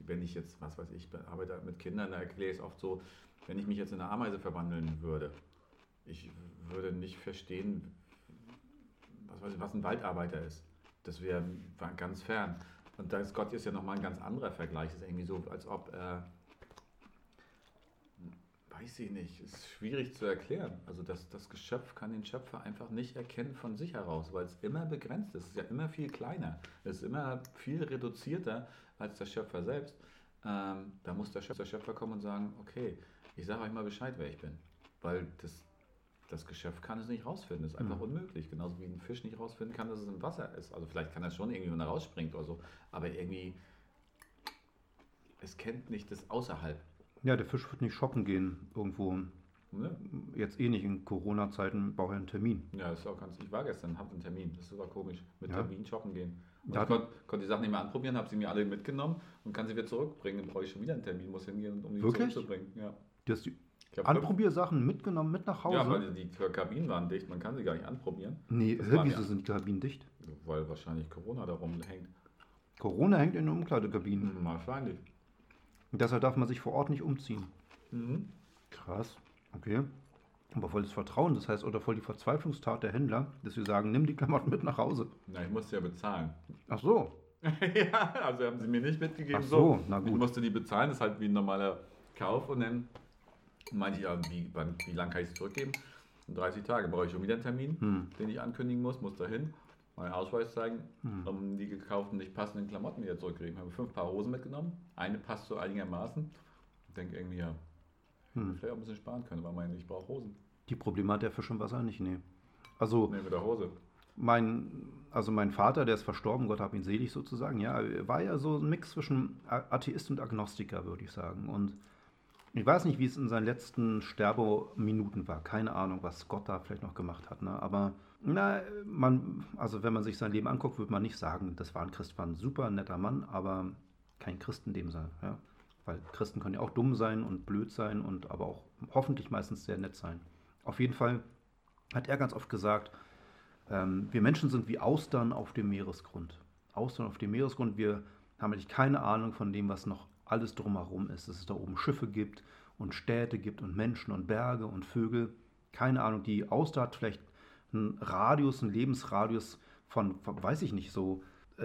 Wenn ich jetzt, was weiß ich, arbeite mit Kindern, da erkläre ich es oft so, wenn ich mich jetzt in eine Ameise verwandeln würde, ich würde nicht verstehen, was, weiß ich, was ein Waldarbeiter ist. Das wäre ganz fern. Und da ist Gott ist ja nochmal ein ganz anderer Vergleich. Es ist irgendwie so, als ob, äh, weiß ich nicht, ist schwierig zu erklären. Also das, das Geschöpf kann den Schöpfer einfach nicht erkennen von sich heraus, weil es immer begrenzt ist. Es ist ja immer viel kleiner. Es ist immer viel reduzierter als der Schöpfer selbst. Ähm, da muss der Schöpfer, der Schöpfer kommen und sagen, okay, ich sage euch mal Bescheid, wer ich bin. Weil das, das Geschöpf kann es nicht rausfinden. Das ist einfach mhm. unmöglich. Genauso wie ein Fisch nicht rausfinden kann, dass es im Wasser ist. Also vielleicht kann er schon irgendwie, wenn er rausspringt oder so. Aber irgendwie, es kennt nicht das Außerhalb. Ja, der Fisch wird nicht shoppen gehen irgendwo. Ne? Jetzt eh nicht in Corona-Zeiten braucht er einen Termin. Ja, das ist auch ganz. Ich war gestern, habe einen Termin. Das ist sogar komisch. Mit ja. Termin shoppen gehen. Und ich konnte, konnte die Sachen nicht mehr anprobieren, habe sie mir alle mitgenommen und kann sie wieder zurückbringen. Dann brauche ich schon wieder einen Termin, muss hingehen, um die Wirklich? zurückzubringen. Ja. Du hast die Anprobiersachen mitgenommen, mit nach Hause? Ja, weil die Kabinen waren dicht, man kann sie gar nicht anprobieren. Nee, hör, wieso ja, sind die Kabinen dicht? Weil wahrscheinlich Corona darum hängt. Corona hängt in den Umkleidekabinen? Wahrscheinlich. Und deshalb darf man sich vor Ort nicht umziehen. Mhm. Krass, okay. Aber voll das Vertrauen, das heißt, oder voll die Verzweiflungstat der Händler, dass sie sagen, nimm die Klamotten mit nach Hause. Na, ich musste ja bezahlen. Ach so. ja, also haben sie mir nicht mitgegeben. Ach so, na gut. Ich musste die bezahlen, das ist halt wie ein normaler Kauf und dann meinte ich, ja, wie, wann, wie lange kann ich es zurückgeben? In 30 Tagen brauche ich schon wieder einen Termin, hm. den ich ankündigen muss, muss dahin, meinen Ausweis zeigen, hm. um die gekauften, nicht passenden Klamotten wieder zurückkriegen. Ich habe fünf Paar Hosen mitgenommen, eine passt so einigermaßen. Ich denke irgendwie, ja, hm. vielleicht auch ein bisschen sparen können, weil meine, ich brauche Hosen. Die Probleme hat der Fisch und Wasser nicht, nee. Also, nee, mit der Hose. Mein, also mein Vater, der ist verstorben, Gott hab ihn selig sozusagen, ja, war ja so ein Mix zwischen Atheist und Agnostiker, würde ich sagen. Und ich weiß nicht, wie es in seinen letzten Sterbeminuten war. Keine Ahnung, was Gott da vielleicht noch gemacht hat. Ne? Aber na, man, also wenn man sich sein Leben anguckt, würde man nicht sagen, das war ein Christ, war ein super netter Mann, aber kein Christ in dem Sinne. Ja? Weil Christen können ja auch dumm sein und blöd sein und aber auch hoffentlich meistens sehr nett sein. Auf jeden Fall hat er ganz oft gesagt, ähm, wir Menschen sind wie Austern auf dem Meeresgrund. Austern auf dem Meeresgrund, wir haben eigentlich keine Ahnung von dem, was noch alles drumherum ist. Dass es da oben Schiffe gibt und Städte gibt und Menschen und Berge und Vögel. Keine Ahnung, die Auster hat vielleicht einen Radius, einen Lebensradius von, weiß ich nicht, so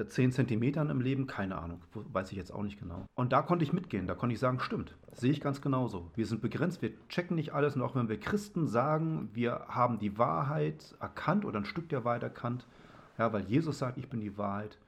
10 äh, Zentimetern im Leben, keine Ahnung, weiß ich jetzt auch nicht genau. Und da konnte ich mitgehen, da konnte ich sagen, stimmt, sehe ich ganz genauso. Wir sind begrenzt, wir checken nicht alles und auch wenn wir Christen sagen, wir haben die Wahrheit erkannt oder ein Stück der Wahrheit erkannt, ja, weil Jesus sagt, ich bin die Wahrheit,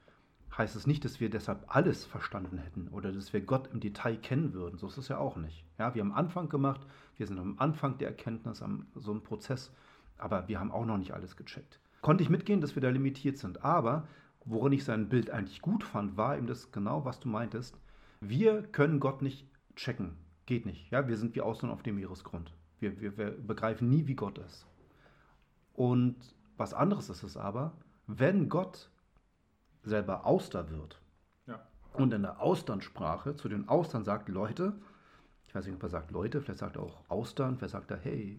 heißt es nicht, dass wir deshalb alles verstanden hätten oder dass wir Gott im Detail kennen würden. So ist es ja auch nicht. Ja, wir haben Anfang gemacht, wir sind am Anfang der Erkenntnis, am so einem Prozess, aber wir haben auch noch nicht alles gecheckt. Konnte ich mitgehen, dass wir da limitiert sind, aber worin ich sein Bild eigentlich gut fand, war eben das genau, was du meintest. Wir können Gott nicht checken. Geht nicht. Ja, wir sind wie Ausland auf dem Meeresgrund. Wir, wir, wir begreifen nie, wie Gott ist. Und was anderes ist es aber, wenn Gott selber Auster wird ja. und in der Austernsprache zu den Austern sagt, Leute, ich weiß nicht, ob er sagt Leute, vielleicht sagt er auch Austern, vielleicht sagt er, hey,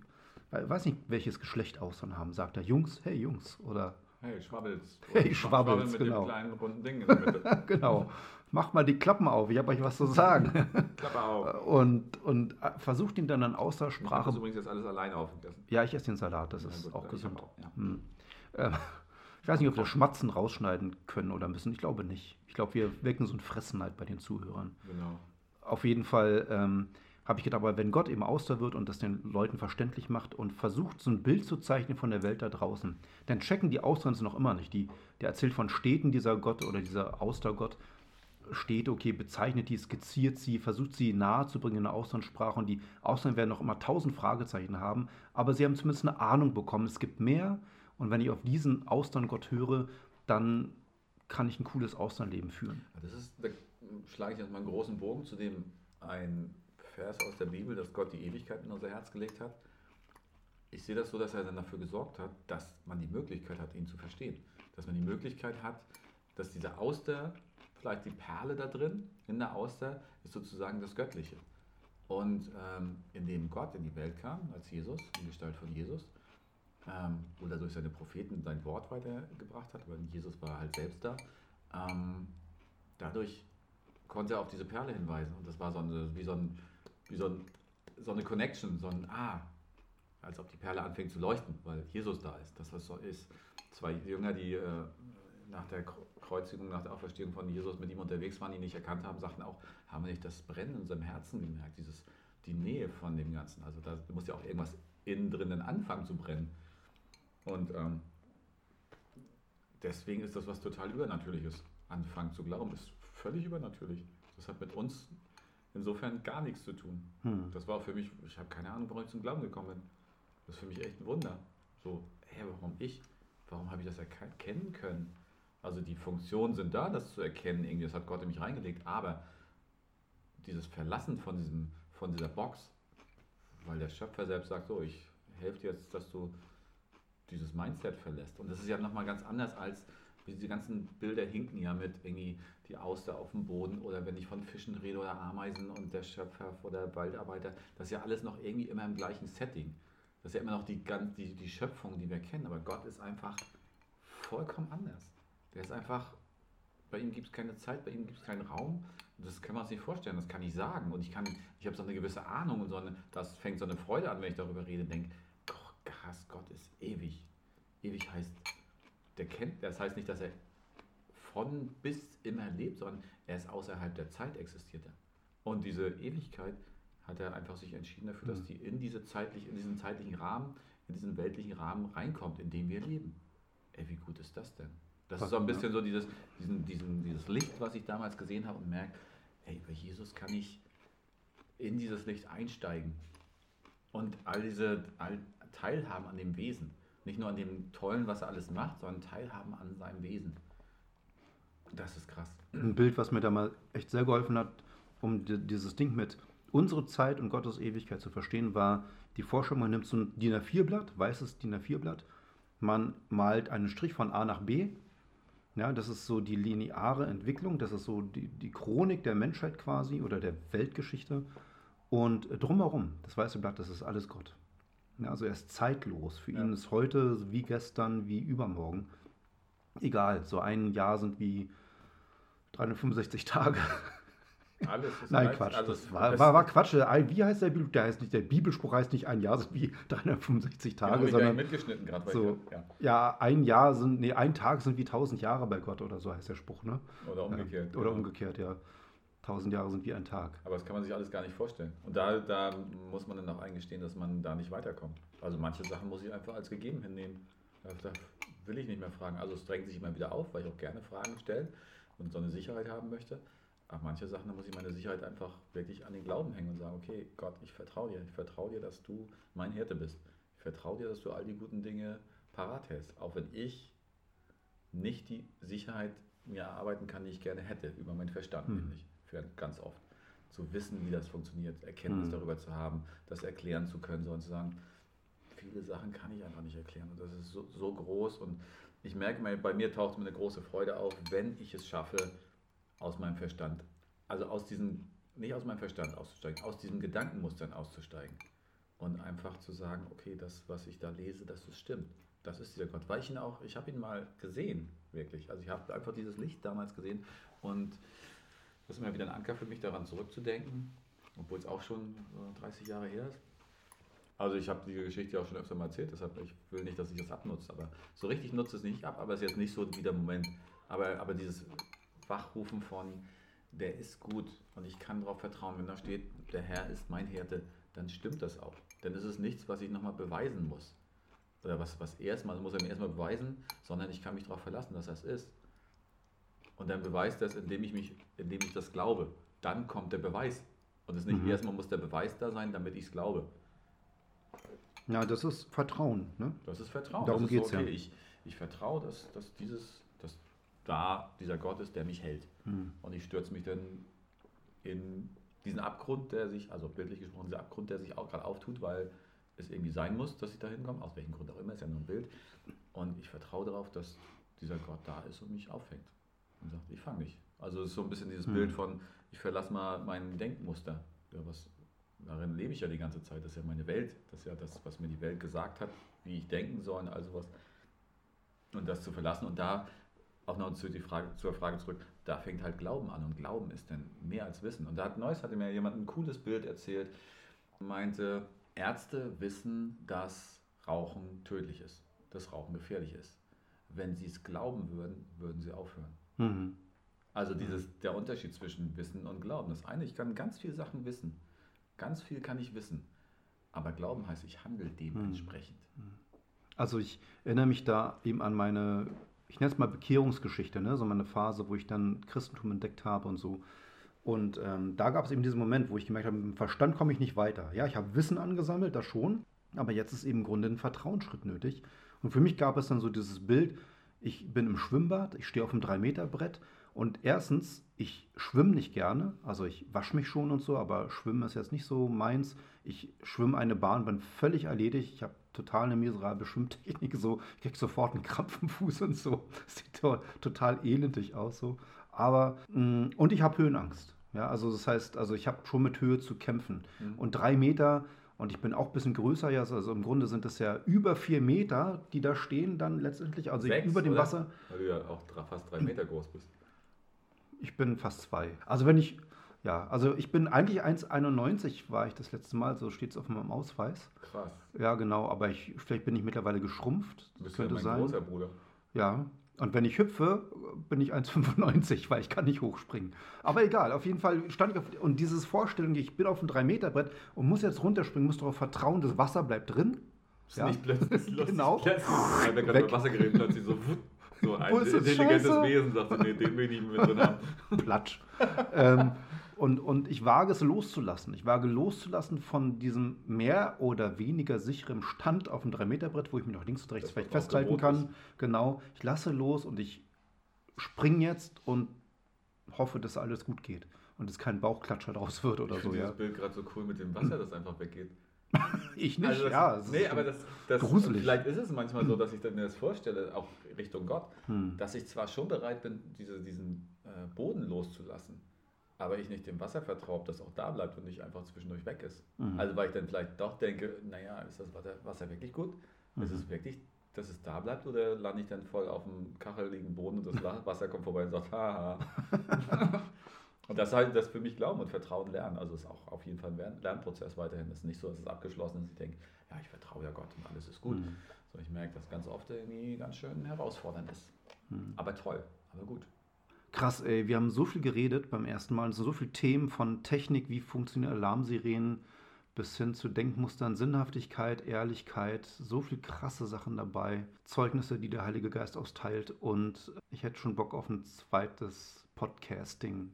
weiß nicht, welches Geschlecht Austern haben, sagt er Jungs, hey Jungs oder Hey, Schwabbels. Hey, Schwabbels, mit genau. Dem kleinen runden Ding in der Mitte. genau. Macht mal die Klappen auf, ich habe euch was zu sagen. Klappe auf. Und, und äh, versucht ihn dann an Außersprache. Ich übrigens jetzt alles alleine aufgegessen. Ja, ich esse den Salat, das ja, ist gut, auch gesund. Auch, ja. hm. äh, ich weiß nicht, ob wir Schmatzen rausschneiden können oder müssen. Ich glaube nicht. Ich glaube, wir wecken so ein Fressenheit bei den Zuhörern. Genau. Auf jeden Fall ähm, habe ich gedacht, aber wenn Gott eben Auster wird und das den Leuten verständlich macht und versucht, so ein Bild zu zeichnen von der Welt da draußen, dann checken die Auslands noch immer nicht. Die, der erzählt von Städten, dieser Gott oder dieser Austergott, Städte, okay, bezeichnet die, skizziert sie, versucht sie nahe zu bringen in der Auslandssprache und die Ausländer werden noch immer tausend Fragezeichen haben, aber sie haben zumindest eine Ahnung bekommen, es gibt mehr und wenn ich auf diesen Austerngott höre, dann kann ich ein cooles Auslandleben führen. Das ist, da schlage ich jetzt mal einen großen Bogen zu dem ein Vers aus der Bibel, dass Gott die Ewigkeit in unser Herz gelegt hat. Ich sehe das so, dass er dann dafür gesorgt hat, dass man die Möglichkeit hat, ihn zu verstehen. Dass man die Möglichkeit hat, dass diese Auster, vielleicht die Perle da drin, in der Auster, ist sozusagen das Göttliche. Und ähm, indem Gott in die Welt kam, als Jesus, in Gestalt von Jesus, ähm, oder durch seine Propheten sein Wort weitergebracht hat, weil Jesus war halt selbst da, ähm, dadurch konnte er auf diese Perle hinweisen. Und das war so eine, wie so ein wie so, ein, so eine Connection, so ein Ah, als ob die Perle anfängt zu leuchten, weil Jesus da ist. Das, was so ist. Zwei Jünger, die äh, nach der Kreuzigung, nach der Auferstehung von Jesus mit ihm unterwegs waren, ihn nicht erkannt haben, sagten auch, haben wir nicht das Brennen in unserem Herzen gemerkt, dieses, die Nähe von dem Ganzen. Also da muss ja auch irgendwas innen drinnen anfangen zu brennen. Und ähm, deswegen ist das was total Übernatürliches. Anfangen zu glauben ist völlig übernatürlich. Das hat mit uns insofern gar nichts zu tun. Hm. Das war für mich, ich habe keine Ahnung, warum ich zum Glauben gekommen bin. Das ist für mich echt ein Wunder. So, hä, warum ich? Warum habe ich das erkennen können? Also die Funktionen sind da, das zu erkennen, irgendwie, das hat Gott in mich reingelegt, aber dieses Verlassen von, diesem, von dieser Box, weil der Schöpfer selbst sagt, so, ich helfe dir jetzt, dass du dieses Mindset verlässt. Und das ist ja nochmal ganz anders als diese ganzen Bilder hinken ja mit irgendwie die Auster auf dem Boden oder wenn ich von Fischen rede oder Ameisen und der Schöpfer oder Waldarbeiter, das ist ja alles noch irgendwie immer im gleichen Setting. Das ist ja immer noch die, die, die Schöpfung, die wir kennen, aber Gott ist einfach vollkommen anders. Der ist einfach, bei ihm gibt es keine Zeit, bei ihm gibt es keinen Raum. Das kann man sich nicht vorstellen, das kann ich sagen. Und ich kann, ich habe so eine gewisse Ahnung und so eine, das fängt so eine Freude an, wenn ich darüber rede, denke, krass, Gott ist ewig. Ewig heißt der kennt, das heißt nicht, dass er von bis immer lebt, sondern er ist außerhalb der Zeit existiert er. Und diese Ewigkeit hat er einfach sich entschieden dafür, dass mhm. die in, diese zeitlich, in diesen zeitlichen Rahmen, in diesen weltlichen Rahmen reinkommt, in dem wir leben. Ey, wie gut ist das denn? Das ist so ein bisschen so dieses, diesen, diesen, dieses Licht, was ich damals gesehen habe und merke, ey, bei Jesus kann ich in dieses Licht einsteigen und all diese all teilhaben an dem Wesen. Nicht nur an dem Tollen, was er alles macht, sondern teilhaben an seinem Wesen. Das ist krass. Ein Bild, was mir da mal echt sehr geholfen hat, um dieses Ding mit unsere Zeit und Gottes Ewigkeit zu verstehen, war die Forschung, man nimmt so ein DIN A4-Blatt, weißes DIN A4-Blatt, man malt einen Strich von A nach B. Ja, das ist so die lineare Entwicklung, das ist so die, die Chronik der Menschheit quasi oder der Weltgeschichte. Und drumherum, das weiße Blatt, das ist alles Gott. Ja, also er ist zeitlos. Für ja. ihn ist heute wie gestern, wie übermorgen. Egal, so ein Jahr sind wie 365 Tage. Alles ist Nein, Quatsch. Alles das war, war, war, Quatsch. Wie heißt der Bibelspruch? Der, heißt nicht, der Bibelspruch heißt nicht ein Jahr sind wie 365 Tage, genau, sondern. mitgeschnitten gerade so, ja. ja. ein Jahr sind, nee, ein Tag sind wie 1000 Jahre bei Gott oder so heißt der Spruch, ne? Oder umgekehrt. Ja, oder genau. umgekehrt, ja. 1000 Jahre sind wie ein Tag. Aber das kann man sich alles gar nicht vorstellen. Und da, da muss man dann auch eingestehen, dass man da nicht weiterkommt. Also manche Sachen muss ich einfach als gegeben hinnehmen. Da will ich nicht mehr fragen. Also es drängt sich immer wieder auf, weil ich auch gerne Fragen stelle und so eine Sicherheit haben möchte. Aber manche Sachen, da muss ich meine Sicherheit einfach wirklich an den Glauben hängen und sagen, okay, Gott, ich vertraue dir. Ich vertraue dir, dass du mein Hirte bist. Ich vertraue dir, dass du all die guten Dinge parat hältst. Auch wenn ich nicht die Sicherheit mir erarbeiten kann, die ich gerne hätte, über meinen Verstand hm. Für ganz oft. Zu wissen, wie das funktioniert, Erkenntnis mhm. darüber zu haben, das erklären zu können, sondern zu sagen, viele Sachen kann ich einfach nicht erklären. Und das ist so, so groß. Und ich merke, bei mir taucht mir eine große Freude auf, wenn ich es schaffe, aus meinem Verstand, also aus diesem, nicht aus meinem Verstand auszusteigen, aus diesen Gedankenmustern auszusteigen. Und einfach zu sagen, okay, das, was ich da lese, das ist stimmt. Das ist dieser Gott. Weil ich ihn auch, ich habe ihn mal gesehen, wirklich. Also ich habe einfach dieses Licht damals gesehen und das ist immer wieder ein Anker für mich, daran zurückzudenken, obwohl es auch schon 30 Jahre her ist. Also ich habe die Geschichte auch schon öfter mal erzählt, deshalb ich will nicht, dass ich das abnutze, aber so richtig nutze es nicht ab, aber es ist jetzt nicht so wie der Moment. Aber, aber dieses Wachrufen von der ist gut und ich kann darauf vertrauen, wenn da steht, der Herr ist mein Hirte, dann stimmt das auch. Dann ist es nichts, was ich nochmal beweisen muss. Oder was, was erstmal, muss er mir erstmal beweisen, sondern ich kann mich darauf verlassen, dass das ist. Und dann beweist das, indem ich, mich, indem ich das glaube. Dann kommt der Beweis. Und es ist nicht mhm. erstmal muss der Beweis da sein, damit ich es glaube. Ja, das ist Vertrauen. Ne? Das ist Vertrauen. Darum geht es okay, ja. Ich, ich vertraue, dass, dass dieses, dass da dieser Gott ist, der mich hält. Mhm. Und ich stürze mich dann in diesen Abgrund, der sich, also bildlich gesprochen, dieser Abgrund, der sich auch gerade auftut, weil es irgendwie sein muss, dass ich da hinkomme, aus welchem Grund auch immer, ist ja nur ein Bild. Und ich vertraue darauf, dass dieser Gott da ist und mich auffängt. Und sagt, ich fange dich. Also es ist so ein bisschen dieses mhm. Bild von, ich verlasse mal mein Denkmuster. Ja, was, darin lebe ich ja die ganze Zeit. Das ist ja meine Welt. Das ist ja das, was mir die Welt gesagt hat, wie ich denken soll und also was. Und das zu verlassen. Und da auch noch zu die Frage, zur Frage zurück, da fängt halt Glauben an. Und Glauben ist dann mehr als Wissen. Und da hat Neuss hatte mir jemand ein cooles Bild erzählt, meinte, Ärzte wissen, dass Rauchen tödlich ist, dass Rauchen gefährlich ist. Wenn sie es glauben würden, würden sie aufhören. Mhm. Also dieses, der Unterschied zwischen Wissen und Glauben. Das eine, ich kann ganz viele Sachen wissen. Ganz viel kann ich wissen. Aber Glauben heißt, ich handle dementsprechend. Mhm. Also ich erinnere mich da eben an meine, ich nenne es mal Bekehrungsgeschichte, ne? so meine Phase, wo ich dann Christentum entdeckt habe und so. Und ähm, da gab es eben diesen Moment, wo ich gemerkt habe, mit dem Verstand komme ich nicht weiter. Ja, ich habe Wissen angesammelt, das schon, aber jetzt ist eben im Grunde ein Vertrauensschritt nötig. Und für mich gab es dann so dieses Bild, ich bin im Schwimmbad, ich stehe auf einem 3-Meter-Brett und erstens, ich schwimme nicht gerne, also ich wasche mich schon und so, aber Schwimmen ist jetzt nicht so meins. Ich schwimme eine Bahn, bin völlig erledigt, ich habe total eine miserable Schwimmtechnik, so, ich kriege sofort einen Krampf im Fuß und so. Sieht total elendig aus so. Aber, mm, und ich habe Höhenangst. Ja, also das heißt, also ich habe schon mit Höhe zu kämpfen. Mhm. Und drei Meter, und ich bin auch ein bisschen größer, ja, also im Grunde sind es ja über vier Meter, die da stehen dann letztendlich, also Sechs, über dem oder? Wasser. Weil du ja auch fast drei Meter groß bist. Ich bin fast zwei. Also wenn ich, ja, also ich bin eigentlich 1,91 war ich das letzte Mal, so steht es auf meinem Ausweis. Krass. Ja, genau, aber ich, vielleicht bin ich mittlerweile geschrumpft. Du bist könnte ja mein sein. großer Bruder. Ja, und wenn ich hüpfe, bin ich 1,95, weil ich kann nicht hochspringen. Aber egal, auf jeden Fall stand ich auf, und dieses Vorstellung, ich bin auf einem 3-Meter-Brett und muss jetzt runterspringen, muss darauf vertrauen, das Wasser bleibt drin. Ist ja. nicht plötzlich. Genau. Weil wir gerade Wassergerät plötzlich so, so ein intelligentes Wesen sagt, nee, den will ich nicht mehr drin haben. Platsch. ähm, und, und ich wage es loszulassen. Ich wage loszulassen von diesem mehr oder weniger sicheren Stand auf dem 3-Meter-Brett, wo ich mich noch links und rechts das vielleicht festhalten kann. Ist. Genau. Ich lasse los und ich springe jetzt und hoffe, dass alles gut geht. Und es kein Bauchklatscher draus wird oder ich so. Ich ja. das Bild gerade so cool mit dem Wasser, das einfach weggeht. ich nicht, also das, ja. Nee, aber das, das, gruselig. Vielleicht ist es manchmal so, dass ich mir das vorstelle, auch Richtung Gott, hm. dass ich zwar schon bereit bin, diese, diesen äh, Boden loszulassen, aber ich nicht dem Wasser vertraue, dass auch da bleibt und nicht einfach zwischendurch weg ist. Mhm. Also weil ich dann vielleicht doch denke, naja, ist das Wasser wirklich gut? Mhm. Ist es wirklich, dass es da bleibt oder lande ich dann voll auf dem kacheligen Boden und das Wasser kommt vorbei und sagt, haha. und das halt das für mich Glauben und Vertrauen lernen. Also es ist auch auf jeden Fall ein Lernprozess weiterhin. Es ist nicht so, dass es abgeschlossen ist. Ich denke, ja, ich vertraue ja Gott und alles ist gut. Mhm. So, ich merke, dass ganz oft irgendwie ganz schön herausfordernd ist. Mhm. Aber toll, aber gut. Krass, ey, wir haben so viel geredet beim ersten Mal, so viele Themen von Technik, wie funktionieren Alarmsirenen, bis hin zu Denkmustern, Sinnhaftigkeit, Ehrlichkeit, so viele krasse Sachen dabei, Zeugnisse, die der Heilige Geist austeilt und ich hätte schon Bock auf ein zweites Podcasting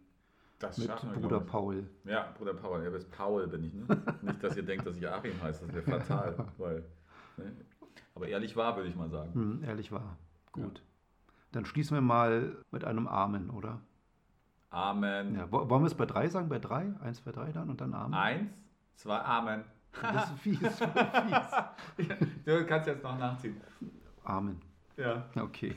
das mit Bruder Paul. Ja, Bruder Paul, ihr wisst, Paul bin ich, ne? Nicht, dass ihr denkt, dass ich Achim heiße, das wäre fatal, weil, ne? aber ehrlich war, würde ich mal sagen. Hm, ehrlich war, gut. Ja. Dann schließen wir mal mit einem Amen, oder? Amen. Ja, wollen wir es bei drei sagen? Bei drei? Eins, zwei, drei dann und dann Amen? Eins, zwei, Amen. Das ist fies, fies. du kannst jetzt noch nachziehen. Amen. Ja. Okay.